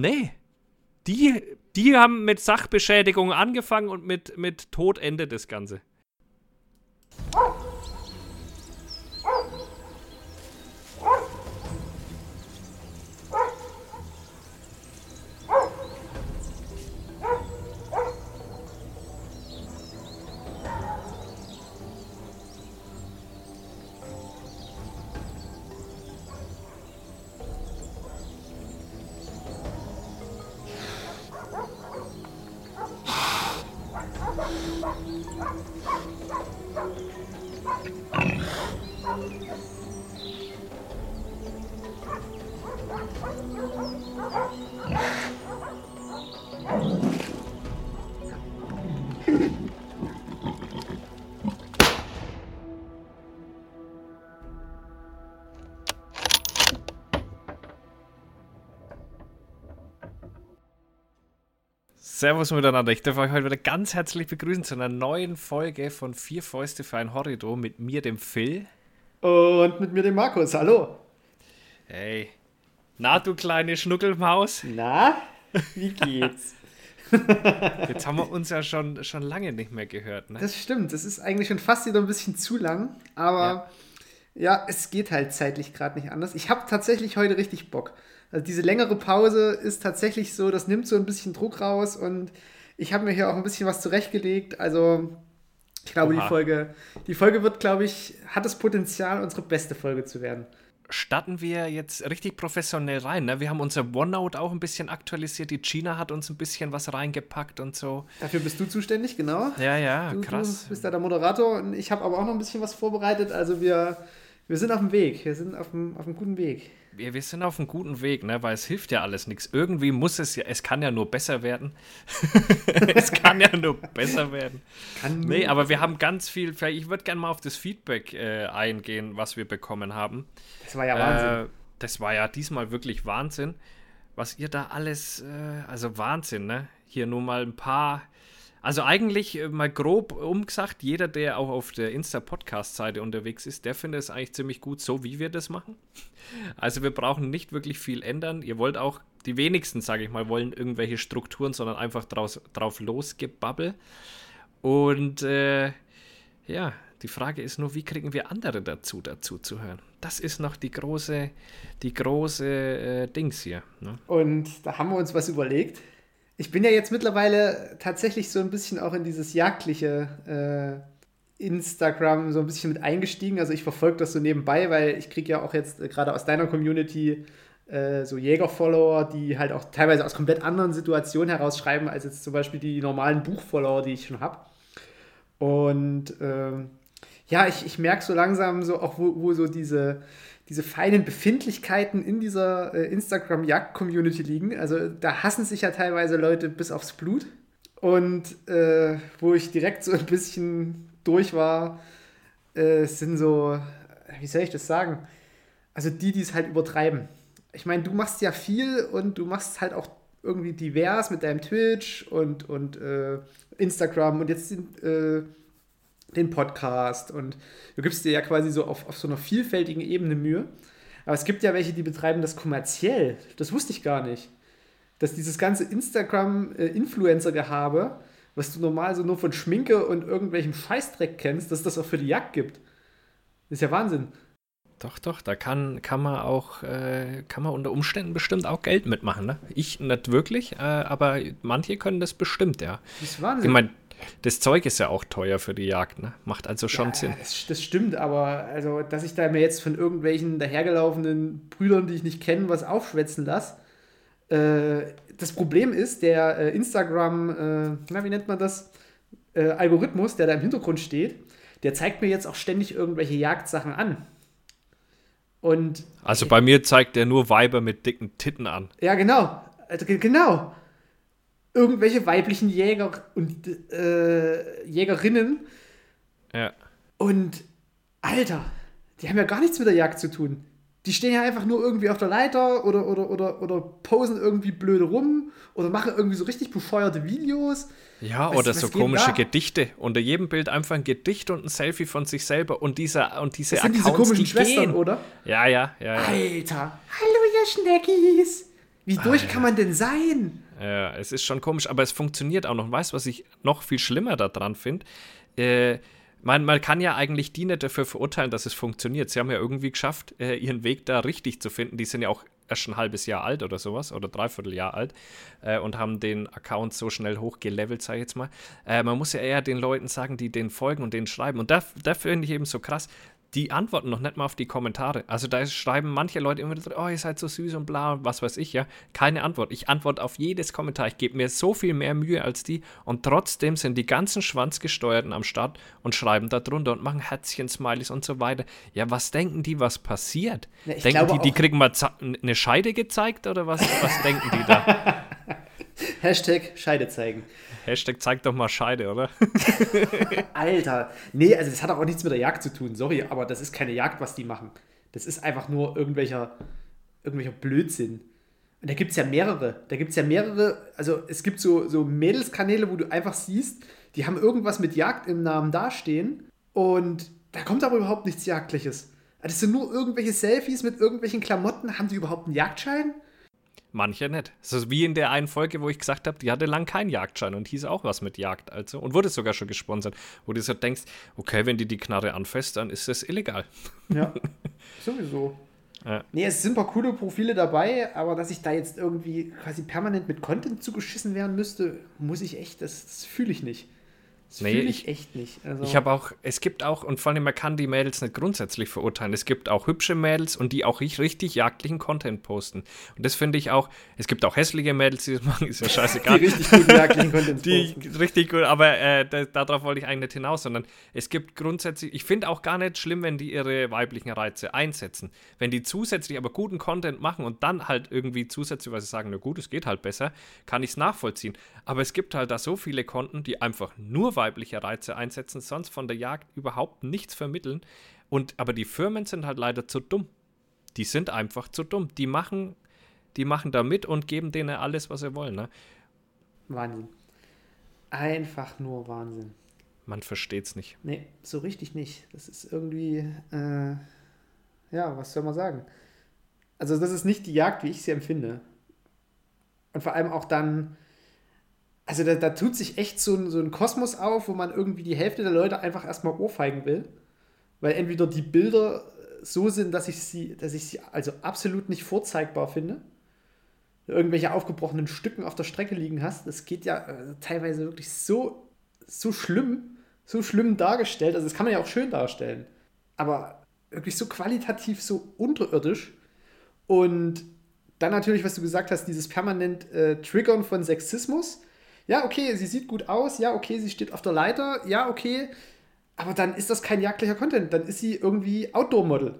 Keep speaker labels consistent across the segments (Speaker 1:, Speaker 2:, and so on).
Speaker 1: Nee. Die, die haben mit Sachbeschädigung angefangen und mit, mit Tod endet das Ganze. Servus miteinander. Ich darf euch heute wieder ganz herzlich begrüßen zu einer neuen Folge von Vier Fäuste für ein Horridor mit mir, dem Phil.
Speaker 2: Und mit mir, dem Markus. Hallo.
Speaker 1: Hey. Na, du kleine Schnuckelmaus.
Speaker 2: Na, wie geht's?
Speaker 1: Jetzt haben wir uns ja schon, schon lange nicht mehr gehört. Ne?
Speaker 2: Das stimmt. Das ist eigentlich schon fast wieder ein bisschen zu lang. Aber ja, ja es geht halt zeitlich gerade nicht anders. Ich habe tatsächlich heute richtig Bock. Also diese längere Pause ist tatsächlich so, das nimmt so ein bisschen Druck raus und ich habe mir hier auch ein bisschen was zurechtgelegt. Also ich glaube, die Folge, die Folge wird, glaube ich, hat das Potenzial, unsere beste Folge zu werden.
Speaker 1: Starten wir jetzt richtig professionell rein. Ne? Wir haben unser OneNote auch ein bisschen aktualisiert. Die China hat uns ein bisschen was reingepackt und so.
Speaker 2: Dafür bist du zuständig, genau.
Speaker 1: Ja, ja,
Speaker 2: du,
Speaker 1: krass.
Speaker 2: Du bist da der Moderator und ich habe aber auch noch ein bisschen was vorbereitet. Also wir, wir sind auf dem Weg. Wir sind auf dem, auf einem guten Weg
Speaker 1: wir, wir sind auf einem guten Weg, ne? weil es hilft ja alles nichts. Irgendwie muss es ja, es kann ja nur besser werden. es kann ja nur besser werden. Kann nee, aber wir haben ganz viel, ich würde gerne mal auf das Feedback äh, eingehen, was wir bekommen haben.
Speaker 2: Das war ja Wahnsinn. Äh,
Speaker 1: das war ja diesmal wirklich Wahnsinn, was ihr da alles, äh, also Wahnsinn, ne? Hier nur mal ein paar also eigentlich äh, mal grob umgesagt, jeder, der auch auf der Insta-Podcast-Seite unterwegs ist, der findet es eigentlich ziemlich gut, so wie wir das machen. Also wir brauchen nicht wirklich viel ändern. Ihr wollt auch, die wenigsten, sage ich mal, wollen irgendwelche Strukturen, sondern einfach draus, drauf losgebabbel. Und äh, ja, die Frage ist nur, wie kriegen wir andere dazu, dazu zu hören? Das ist noch die große, die große äh, Dings hier. Ne?
Speaker 2: Und da haben wir uns was überlegt ich bin ja jetzt mittlerweile tatsächlich so ein bisschen auch in dieses jagdliche äh, Instagram so ein bisschen mit eingestiegen. Also ich verfolge das so nebenbei, weil ich kriege ja auch jetzt äh, gerade aus deiner Community äh, so Jäger-Follower, die halt auch teilweise aus komplett anderen Situationen heraus schreiben, als jetzt zum Beispiel die normalen Buch-Follower, die ich schon habe. Und ähm, ja, ich, ich merke so langsam so auch, wo, wo so diese diese feinen Befindlichkeiten in dieser äh, Instagram-Jagd-Community liegen. Also da hassen sich ja teilweise Leute bis aufs Blut. Und äh, wo ich direkt so ein bisschen durch war, äh, sind so, wie soll ich das sagen? Also die, die es halt übertreiben. Ich meine, du machst ja viel und du machst halt auch irgendwie divers mit deinem Twitch und, und äh, Instagram und jetzt sind äh, den Podcast und du gibst dir ja quasi so auf, auf so einer vielfältigen Ebene Mühe. Aber es gibt ja welche, die betreiben das kommerziell. Das wusste ich gar nicht. Dass dieses ganze Instagram-Influencer-Gehabe, was du normal so nur von Schminke und irgendwelchem Scheißdreck kennst, dass das auch für die Jagd gibt. Das ist ja Wahnsinn.
Speaker 1: Doch, doch, da kann, kann man auch, äh, kann man unter Umständen bestimmt auch Geld mitmachen. Ne? Ich nicht wirklich, äh, aber manche können das bestimmt, ja.
Speaker 2: Das ist Wahnsinn.
Speaker 1: Ich meine, das Zeug ist ja auch teuer für die Jagd, ne? Macht also schon ja, Sinn.
Speaker 2: Das, das, stimmt, aber also, dass ich da mir jetzt von irgendwelchen dahergelaufenen Brüdern, die ich nicht kenne, was aufschwätzen lasse. Äh, das Problem ist, der äh, Instagram, äh, na, wie nennt man das? Äh, Algorithmus, der da im Hintergrund steht, der zeigt mir jetzt auch ständig irgendwelche Jagdsachen an. Und
Speaker 1: also bei mir zeigt er nur Weiber mit dicken Titten an.
Speaker 2: Ja, genau. Also, genau irgendwelche weiblichen Jäger und äh, Jägerinnen.
Speaker 1: Ja.
Speaker 2: Und Alter, die haben ja gar nichts mit der Jagd zu tun. Die stehen ja einfach nur irgendwie auf der Leiter oder, oder, oder, oder posen irgendwie blöde rum oder machen irgendwie so richtig bescheuerte Videos.
Speaker 1: Ja, was, oder was so komische Gedichte. Unter jedem Bild einfach ein Gedicht und ein Selfie von sich selber und diese, und diese
Speaker 2: das sind Accounts, diese komischen die Schwestern, gehen. oder?
Speaker 1: Ja, ja, ja, ja.
Speaker 2: Alter, hallo ihr Schneckis. Wie durch ah, kann man denn sein?
Speaker 1: Ja, es ist schon komisch, aber es funktioniert auch noch. Weißt du, was ich noch viel schlimmer daran finde? Äh, man, man kann ja eigentlich die nicht dafür verurteilen, dass es funktioniert. Sie haben ja irgendwie geschafft, äh, ihren Weg da richtig zu finden. Die sind ja auch erst ein halbes Jahr alt oder sowas oder dreiviertel Jahr alt äh, und haben den Account so schnell hochgelevelt, sag ich jetzt mal. Äh, man muss ja eher den Leuten sagen, die den folgen und den schreiben. Und da, da finde ich eben so krass die antworten noch nicht mal auf die Kommentare. Also da schreiben manche Leute immer wieder, oh, ihr seid so süß und bla und was weiß ich, ja. Keine Antwort. Ich antworte auf jedes Kommentar. Ich gebe mir so viel mehr Mühe als die und trotzdem sind die ganzen Schwanzgesteuerten am Start und schreiben da drunter und machen Herzchen, Smileys und so weiter. Ja, was denken die, was passiert? Ja, denken die, die kriegen mal eine Scheide gezeigt oder was, was denken die da?
Speaker 2: Hashtag Scheide zeigen.
Speaker 1: Hashtag zeig doch mal Scheide, oder?
Speaker 2: Alter. Nee, also das hat auch nichts mit der Jagd zu tun. Sorry, aber das ist keine Jagd, was die machen. Das ist einfach nur irgendwelcher, irgendwelcher Blödsinn. Und da gibt es ja mehrere. Da gibt es ja mehrere, also es gibt so, so Mädelskanäle, wo du einfach siehst, die haben irgendwas mit Jagd im Namen dastehen und da kommt aber überhaupt nichts Jagdliches. Das sind nur irgendwelche Selfies mit irgendwelchen Klamotten. Haben die überhaupt einen Jagdschein?
Speaker 1: Manche nicht. So wie in der einen Folge, wo ich gesagt habe, die hatte lang keinen Jagdschein und hieß auch was mit Jagd. Also, und wurde sogar schon gesponsert. Wo du so denkst, okay, wenn die die Knarre anfasst, dann ist das illegal.
Speaker 2: Ja, sowieso. Ja. Nee, es sind ein paar coole Profile dabei, aber dass ich da jetzt irgendwie quasi permanent mit Content zugeschissen werden müsste, muss ich echt, das, das fühle ich nicht. Das nee, ich, ich, echt nicht.
Speaker 1: Also ich habe auch, es gibt auch, und vor allem, man kann die Mädels nicht grundsätzlich verurteilen. Es gibt auch hübsche Mädels und die auch richtig jagdlichen Content posten. Und das finde ich auch, es gibt auch hässliche Mädels, die das machen, ist ja scheißegal. die richtig gut jagdlichen Content die posten. Richtig gut, aber äh, da, darauf wollte ich eigentlich nicht hinaus, sondern es gibt grundsätzlich, ich finde auch gar nicht schlimm, wenn die ihre weiblichen Reize einsetzen. Wenn die zusätzlich aber guten Content machen und dann halt irgendwie zusätzlich, weil sie sagen, na gut, es geht halt besser, kann ich es nachvollziehen. Aber es gibt halt da so viele Konten, die einfach nur weibliche Reize einsetzen, sonst von der Jagd überhaupt nichts vermitteln. Und aber die Firmen sind halt leider zu dumm. Die sind einfach zu dumm. Die machen, die machen da mit und geben denen alles, was sie wollen. Ne?
Speaker 2: Wahnsinn. Einfach nur Wahnsinn.
Speaker 1: Man versteht es nicht.
Speaker 2: Nee, so richtig nicht. Das ist irgendwie, äh, ja, was soll man sagen? Also, das ist nicht die Jagd, wie ich sie empfinde. Und vor allem auch dann, also da, da tut sich echt so ein, so ein Kosmos auf, wo man irgendwie die Hälfte der Leute einfach erstmal ohrfeigen will. Weil entweder die Bilder so sind, dass ich sie, dass ich sie also absolut nicht vorzeigbar finde. Irgendwelche aufgebrochenen Stücken auf der Strecke liegen hast. Das geht ja äh, teilweise wirklich so, so schlimm, so schlimm dargestellt. Also das kann man ja auch schön darstellen. Aber wirklich so qualitativ so unterirdisch. Und dann natürlich, was du gesagt hast, dieses permanent äh, Triggern von Sexismus ja, okay, sie sieht gut aus, ja, okay, sie steht auf der Leiter, ja, okay, aber dann ist das kein jagdlicher Content, dann ist sie irgendwie Outdoor-Model.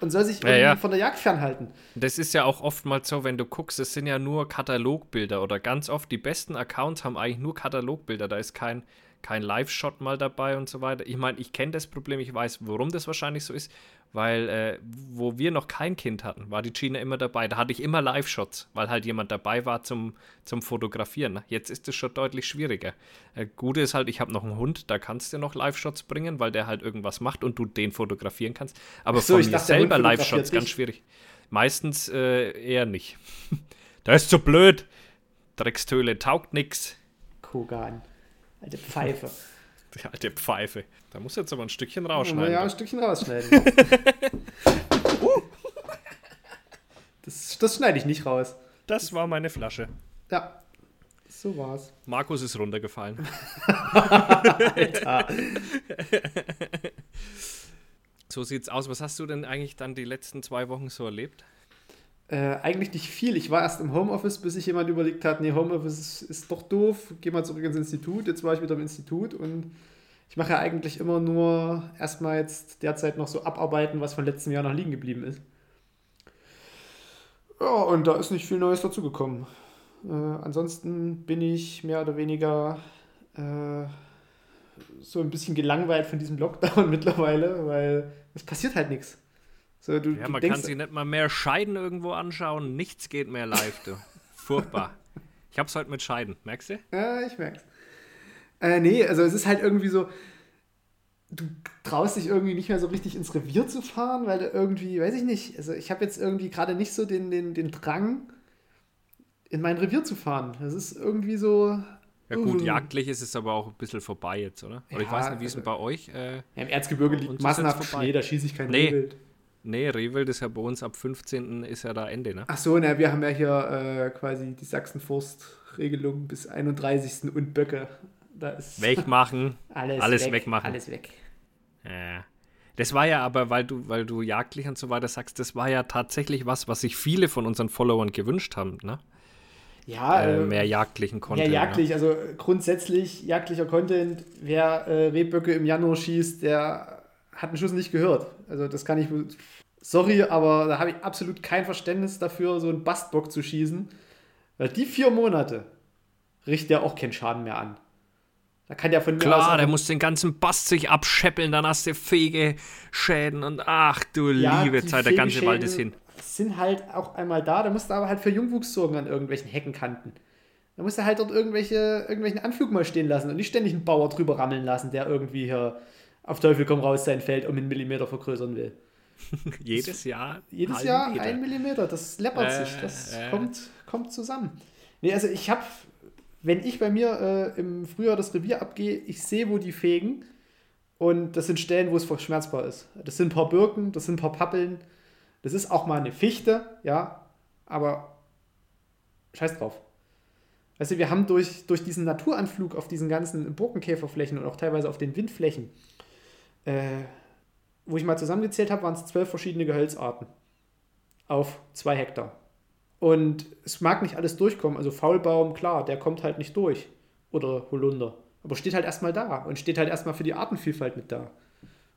Speaker 2: Und soll sich irgendwie ja, ja. von der Jagd fernhalten.
Speaker 1: Das ist ja auch oftmals so, wenn du guckst, es sind ja nur Katalogbilder oder ganz oft die besten Accounts haben eigentlich nur Katalogbilder, da ist kein, kein Live-Shot mal dabei und so weiter. Ich meine, ich kenne das Problem, ich weiß, warum das wahrscheinlich so ist weil äh, wo wir noch kein Kind hatten, war die Gina immer dabei. Da hatte ich immer Live-Shots, weil halt jemand dabei war zum, zum Fotografieren. Ne? Jetzt ist es schon deutlich schwieriger. Äh, Gute ist halt, ich habe noch einen Hund, da kannst du noch Live-Shots bringen, weil der halt irgendwas macht und du den fotografieren kannst. Aber so, von mir dachte, selber Live-Shots ganz schwierig. Meistens äh, eher nicht. da ist zu blöd. Dreckstöhle taugt nix.
Speaker 2: Kogan. Alte Pfeife.
Speaker 1: Die alte Pfeife. Da muss jetzt aber ein Stückchen rausschneiden.
Speaker 2: Ja, ein Stückchen rausschneiden. das, das schneide ich nicht raus.
Speaker 1: Das war meine Flasche.
Speaker 2: Ja, so war's.
Speaker 1: Markus ist runtergefallen. Alter. so sieht's aus. Was hast du denn eigentlich dann die letzten zwei Wochen so erlebt?
Speaker 2: Äh, eigentlich nicht viel. Ich war erst im Homeoffice, bis sich jemand überlegt hat, nee, Homeoffice ist, ist doch doof, geh mal zurück ins Institut. Jetzt war ich wieder im Institut und ich mache ja eigentlich immer nur erstmal jetzt derzeit noch so abarbeiten, was von letztem Jahr noch liegen geblieben ist. Ja, und da ist nicht viel Neues dazugekommen. Äh, ansonsten bin ich mehr oder weniger äh, so ein bisschen gelangweilt von diesem Lockdown mittlerweile, weil es passiert halt nichts.
Speaker 1: So, du, ja, man denkst, kann sich nicht mal mehr Scheiden irgendwo anschauen. Nichts geht mehr live, du. Furchtbar. Ich hab's heute mit Scheiden, merkst du?
Speaker 2: Ja, ich merk's. Äh, nee, also es ist halt irgendwie so, du traust dich irgendwie nicht mehr so richtig ins Revier zu fahren, weil du irgendwie, weiß ich nicht, also ich habe jetzt irgendwie gerade nicht so den, den, den Drang, in mein Revier zu fahren. Das ist irgendwie so.
Speaker 1: Ja gut, uh, jagdlich ist es aber auch ein bisschen vorbei jetzt, oder? Oder ja, ich weiß nicht, wie ist es bei euch?
Speaker 2: Äh, ja, Im Erzgebirge liegt massenhaft Schnee, da schieße ich kein
Speaker 1: nee. Rehwild. Nee, Rehwild ist ja bei uns ab 15. ist ja da Ende, ne?
Speaker 2: Ach so, na, wir haben ja hier äh, quasi die Sachsenforst-Regelung bis 31. und Böcke.
Speaker 1: Da ist Wegmachen.
Speaker 2: alles, alles weg, wegmachen.
Speaker 1: Alles weg. Ja. Das war ja aber, weil du, weil du jagdlich und so weiter sagst, das war ja tatsächlich was, was sich viele von unseren Followern gewünscht haben, ne?
Speaker 2: Ja,
Speaker 1: äh, äh mehr jagdlichen
Speaker 2: Content. Mehr jagdlich, ja. also grundsätzlich jagdlicher Content. Wer äh, Rehböcke im Januar schießt, der hat einen Schuss nicht gehört. Also das kann ich, sorry, aber da habe ich absolut kein Verständnis dafür, so einen Bastbock zu schießen. Weil die vier Monate richtet ja auch keinen Schaden mehr an. Da kann der von
Speaker 1: Klar, der muss den ganzen Bast sich abscheppeln, dann hast du Fegeschäden und ach du ja, liebe Zeit, der ganze Wald ist hin.
Speaker 2: Sind halt auch einmal da, da musst du aber halt für Jungwuchs sorgen an irgendwelchen Heckenkanten. Da musst du halt dort irgendwelche, irgendwelchen Anflug mal stehen lassen und nicht ständig einen Bauer drüber rammeln lassen, der irgendwie hier auf Teufel komm raus sein Feld um einen Millimeter vergrößern will.
Speaker 1: jedes Jahr?
Speaker 2: Jedes Jahr Meter. ein Millimeter, das läppert äh, sich, das äh. kommt, kommt zusammen. Nee, also ich habe wenn ich bei mir äh, im Frühjahr das Revier abgehe, ich sehe, wo die fegen. Und das sind Stellen, wo es verschmerzbar ist. Das sind ein paar Birken, das sind ein paar Pappeln. Das ist auch mal eine Fichte, ja. Aber scheiß drauf. Weißt du, wir haben durch, durch diesen Naturanflug auf diesen ganzen Burkenkäferflächen und auch teilweise auf den Windflächen, äh, wo ich mal zusammengezählt habe, waren es zwölf verschiedene Gehölzarten auf zwei Hektar. Und es mag nicht alles durchkommen. Also Faulbaum, klar, der kommt halt nicht durch. Oder Holunder. Aber steht halt erstmal da und steht halt erstmal für die Artenvielfalt mit da.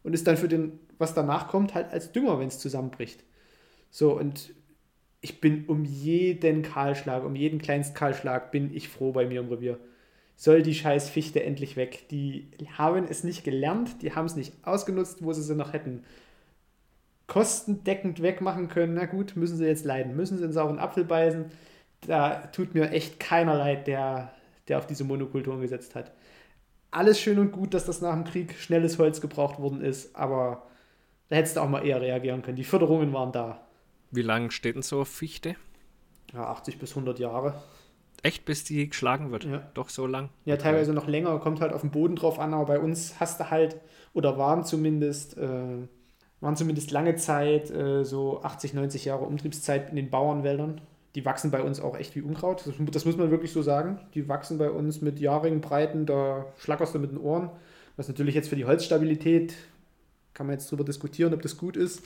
Speaker 2: Und ist dann für den, was danach kommt, halt als Dünger, wenn es zusammenbricht. So, und ich bin um jeden Kahlschlag, um jeden kleinsten Kahlschlag bin ich froh bei mir im Revier. Soll die scheiß Fichte endlich weg. Die haben es nicht gelernt, die haben es nicht ausgenutzt, wo sie sie noch hätten kostendeckend wegmachen können, na gut, müssen sie jetzt leiden, müssen sie einen sauren Apfel beißen. Da tut mir echt keiner leid, der, der auf diese Monokulturen gesetzt hat. Alles schön und gut, dass das nach dem Krieg schnelles Holz gebraucht worden ist, aber da hättest du auch mal eher reagieren können. Die Förderungen waren da.
Speaker 1: Wie lange steht denn so auf Fichte?
Speaker 2: Ja, 80 bis 100 Jahre.
Speaker 1: Echt, bis die geschlagen wird?
Speaker 2: Ja.
Speaker 1: Doch so lang?
Speaker 2: Ja, teilweise noch länger, kommt halt auf den Boden drauf an, aber bei uns hast du halt, oder waren zumindest, äh, waren zumindest lange Zeit äh, so 80, 90 Jahre Umtriebszeit in den Bauernwäldern. Die wachsen bei uns auch echt wie Unkraut. Das, das muss man wirklich so sagen. Die wachsen bei uns mit jahrigen Breiten, da schlackerst du mit den Ohren. Was natürlich jetzt für die Holzstabilität, kann man jetzt darüber diskutieren, ob das gut ist.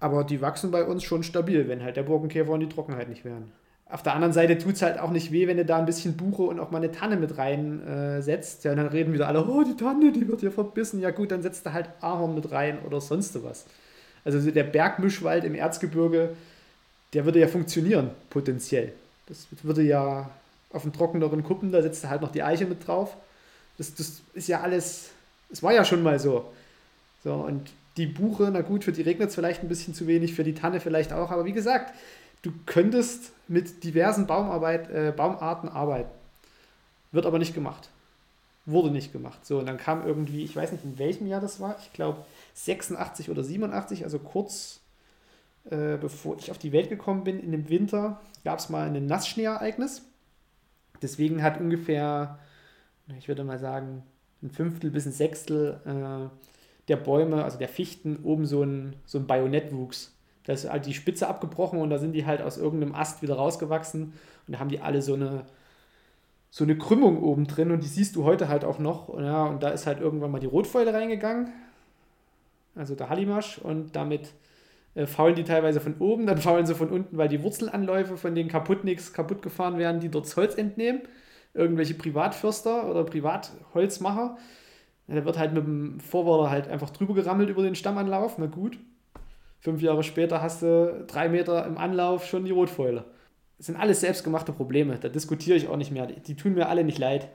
Speaker 2: Aber die wachsen bei uns schon stabil, wenn halt der Burgenkäfer und die Trockenheit nicht wären. Auf der anderen Seite tut es halt auch nicht weh, wenn du da ein bisschen Buche und auch mal eine Tanne mit reinsetzt. Äh, ja, dann reden wieder alle, oh, die Tanne, die wird hier verbissen. Ja gut, dann setzt du halt Ahorn mit rein oder sonst was. Also der Bergmischwald im Erzgebirge, der würde ja funktionieren, potenziell. Das würde ja auf einen trockeneren Kuppen, da setzt du halt noch die Eiche mit drauf. Das, das ist ja alles, es war ja schon mal so. So, und die Buche, na gut, für die regnet es vielleicht ein bisschen zu wenig, für die Tanne vielleicht auch, aber wie gesagt, du könntest mit diversen Baumarbeit, äh, Baumarten arbeiten. Wird aber nicht gemacht. Wurde nicht gemacht. So, und dann kam irgendwie, ich weiß nicht in welchem Jahr das war, ich glaube 86 oder 87, also kurz äh, bevor ich auf die Welt gekommen bin, in dem Winter gab es mal ein Nassschneeereignis. Deswegen hat ungefähr, ich würde mal sagen, ein Fünftel bis ein Sechstel äh, der Bäume, also der Fichten, oben so ein, so ein Bajonettwuchs. Da ist halt die Spitze abgebrochen und da sind die halt aus irgendeinem Ast wieder rausgewachsen und da haben die alle so eine, so eine Krümmung oben drin und die siehst du heute halt auch noch. Ja, und da ist halt irgendwann mal die Rotfäule reingegangen, also der Hallimasch, und damit äh, faulen die teilweise von oben, dann faulen sie von unten, weil die Wurzelanläufe von den Kaputtnicks kaputt gefahren werden, die dort das Holz entnehmen. Irgendwelche Privatfürster oder Privatholzmacher. Ja, da wird halt mit dem Vorwärter halt einfach drüber gerammelt über den Stammanlauf, na gut. Fünf Jahre später hast du drei Meter im Anlauf schon die Rotfäule. Das sind alles selbstgemachte Probleme. Da diskutiere ich auch nicht mehr. Die, die tun mir alle nicht leid.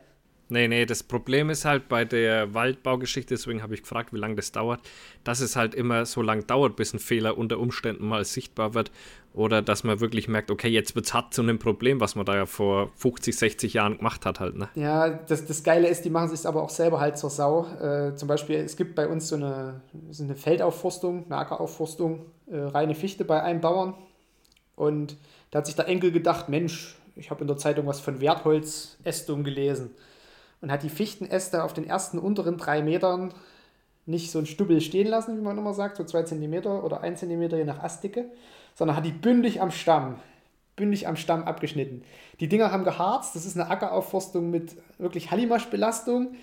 Speaker 1: Nee, nee, das Problem ist halt bei der Waldbaugeschichte, deswegen habe ich gefragt, wie lange das dauert, dass es halt immer so lange dauert, bis ein Fehler unter Umständen mal sichtbar wird oder dass man wirklich merkt, okay, jetzt wird es hart zu einem Problem, was man da ja vor 50, 60 Jahren gemacht hat halt. Ne?
Speaker 2: Ja, das, das Geile ist, die machen sich aber auch selber halt zur Sau. Äh, zum Beispiel, es gibt bei uns so eine, so eine Feldaufforstung, eine Ackeraufforstung, äh, reine Fichte bei einem Bauern und da hat sich der Enkel gedacht, Mensch, ich habe in der Zeitung was von Wertholzästung gelesen und hat die Fichtenäste auf den ersten unteren drei Metern nicht so ein Stubbel stehen lassen, wie man immer sagt, so zwei Zentimeter oder ein Zentimeter je nach Astdicke, sondern hat die bündig am Stamm, bündig am Stamm abgeschnitten. Die Dinger haben geharzt, das ist eine Ackeraufforstung mit wirklich Hallimasch-Belastung.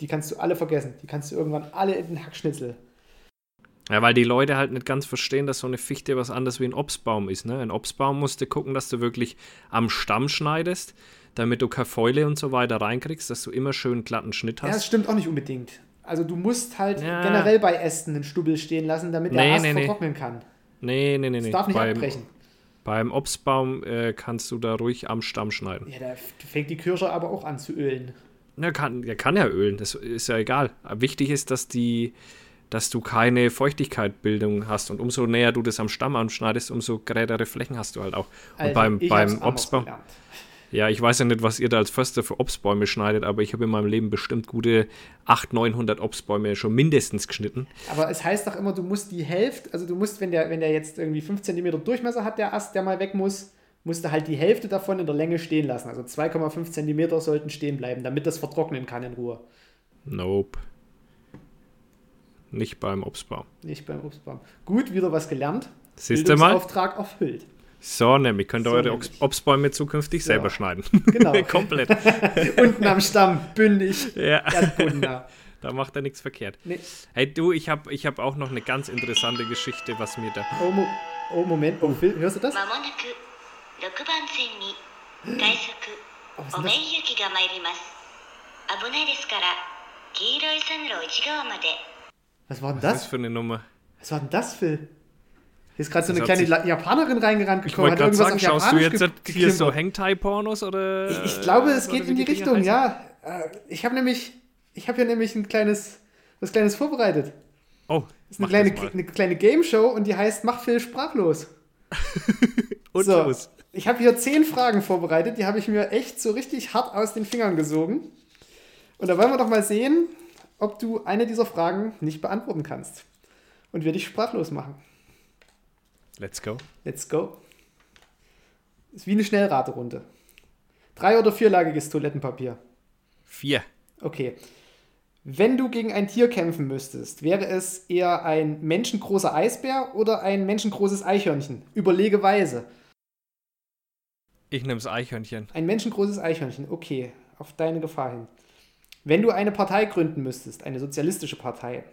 Speaker 2: Die kannst du alle vergessen. Die kannst du irgendwann alle in den Hackschnitzel.
Speaker 1: Ja, weil die Leute halt nicht ganz verstehen, dass so eine Fichte was anderes wie ein Obstbaum ist. Ne? Ein Obstbaum musst du gucken, dass du wirklich am Stamm schneidest, damit du keine Fäule und so weiter reinkriegst, dass du immer schön glatten Schnitt hast.
Speaker 2: Ja, das stimmt auch nicht unbedingt. Also du musst halt ja. generell bei Ästen einen Stubbel stehen lassen, damit der nee, Ast nee, vertrocknen kann.
Speaker 1: Nee, nee, nee.
Speaker 2: Das
Speaker 1: nee.
Speaker 2: darf nicht beim, abbrechen.
Speaker 1: Beim Obstbaum äh, kannst du da ruhig am Stamm schneiden.
Speaker 2: Ja, da fängt die Kirsche aber auch an zu ölen.
Speaker 1: Na, kann, der kann ja ölen, das ist ja egal. Wichtig ist, dass die, dass du keine Feuchtigkeitbildung hast. Und umso näher du das am Stamm anschneidest, umso gerätere Flächen hast du halt auch.
Speaker 2: Alter,
Speaker 1: und beim, beim Obstbaum. Ja, ich weiß ja nicht, was ihr da als Förster für Obstbäume schneidet, aber ich habe in meinem Leben bestimmt gute 800, 900 Obstbäume schon mindestens geschnitten.
Speaker 2: Aber es heißt doch immer, du musst die Hälfte, also du musst, wenn der, wenn der jetzt irgendwie 5 cm Durchmesser hat, der Ast, der mal weg muss, musst du halt die Hälfte davon in der Länge stehen lassen. Also 2,5 cm sollten stehen bleiben, damit das vertrocknen kann in Ruhe.
Speaker 1: Nope. Nicht beim Obstbaum.
Speaker 2: Nicht beim Obstbaum. Gut, wieder was gelernt.
Speaker 1: Siehst du mal?
Speaker 2: Auftrag erfüllt.
Speaker 1: So, nämlich könnt ihr so eure nämlich. Obstbäume zukünftig ja. selber schneiden.
Speaker 2: Genau.
Speaker 1: Komplett.
Speaker 2: Unten am Stamm, bündig,
Speaker 1: ja. Da macht er nichts verkehrt. Nee. Hey, du, ich habe ich hab auch noch eine ganz interessante Geschichte, was mir da.
Speaker 2: Oh, Mo oh Moment, oh, Phil, hörst du das? Was war denn das? Was ist
Speaker 1: das für eine Nummer?
Speaker 2: Was war denn das, Phil? Hier ist gerade so eine kleine Japanerin reingerannt gekommen.
Speaker 1: Ich wollte sagen, schaust du jetzt hier so Hangtime-Pornos oder?
Speaker 2: Ich, ich, glaube, es geht in die Richtung, ja. Äh, ich habe nämlich, ich habe hier nämlich ein kleines, was kleines vorbereitet.
Speaker 1: Oh,
Speaker 2: das ist eine kleine, eine kleine Game Show und die heißt Mach Phil sprachlos.
Speaker 1: und so, los.
Speaker 2: Ich habe hier zehn Fragen vorbereitet, die habe ich mir echt so richtig hart aus den Fingern gesogen. Und da wollen wir doch mal sehen, ob du eine dieser Fragen nicht beantworten kannst. Und wir dich sprachlos machen.
Speaker 1: Let's go.
Speaker 2: Let's go. Ist wie eine Schnellraterunde. Drei- oder vierlagiges Toilettenpapier?
Speaker 1: Vier.
Speaker 2: Okay. Wenn du gegen ein Tier kämpfen müsstest, wäre es eher ein menschengroßer Eisbär oder ein menschengroßes Eichhörnchen? Überlege Weise.
Speaker 1: Ich nehme das Eichhörnchen.
Speaker 2: Ein menschengroßes Eichhörnchen, okay. Auf deine Gefahr hin. Wenn du eine Partei gründen müsstest, eine sozialistische Partei,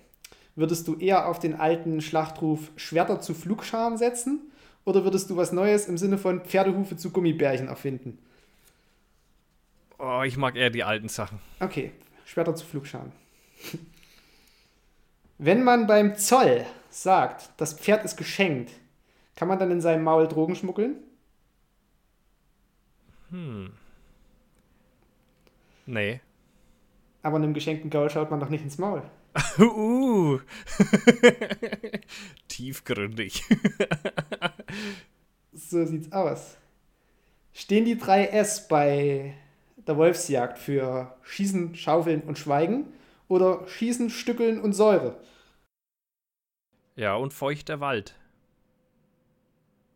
Speaker 2: Würdest du eher auf den alten Schlachtruf Schwerter zu Flugscharen setzen? Oder würdest du was Neues im Sinne von Pferdehufe zu Gummibärchen erfinden?
Speaker 1: Oh, ich mag eher die alten Sachen.
Speaker 2: Okay, Schwerter zu Flugscharen. Wenn man beim Zoll sagt, das Pferd ist geschenkt, kann man dann in seinem Maul Drogen schmuggeln?
Speaker 1: Hm. Nee.
Speaker 2: Aber einem geschenkten Gaul schaut man doch nicht ins Maul.
Speaker 1: uh. Tiefgründig.
Speaker 2: so sieht's aus. Stehen die drei S bei der Wolfsjagd für Schießen, Schaufeln und Schweigen oder Schießen, Stückeln und Säure?
Speaker 1: Ja, und feuchter Wald.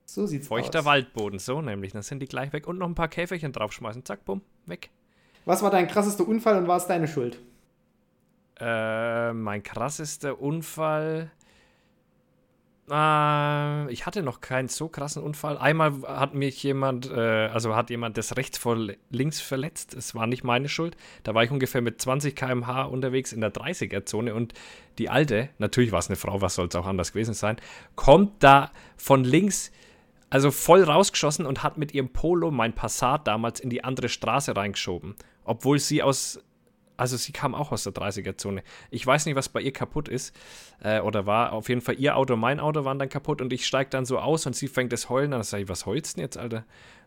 Speaker 2: So sieht's
Speaker 1: Feuchter aus. Feuchter Waldboden, so nämlich. Dann sind die gleich weg und noch ein paar Käferchen draufschmeißen. Zack, bumm, weg.
Speaker 2: Was war dein krassester Unfall und war es deine Schuld?
Speaker 1: Äh, mein krassester Unfall. Äh, ich hatte noch keinen so krassen Unfall. Einmal hat mich jemand, äh, also hat jemand das rechts vor links verletzt. Es war nicht meine Schuld. Da war ich ungefähr mit 20 km/h unterwegs in der 30er-Zone und die alte, natürlich war es eine Frau, was soll es auch anders gewesen sein, kommt da von links also voll rausgeschossen und hat mit ihrem Polo mein Passat damals in die andere Straße reingeschoben. Obwohl sie aus also sie kam auch aus der 30er-Zone. Ich weiß nicht, was bei ihr kaputt ist äh, oder war. Auf jeden Fall ihr Auto, mein Auto waren dann kaputt und ich steige dann so aus und sie fängt das Heulen an. Dann sage ich, was heulst denn jetzt, Alter?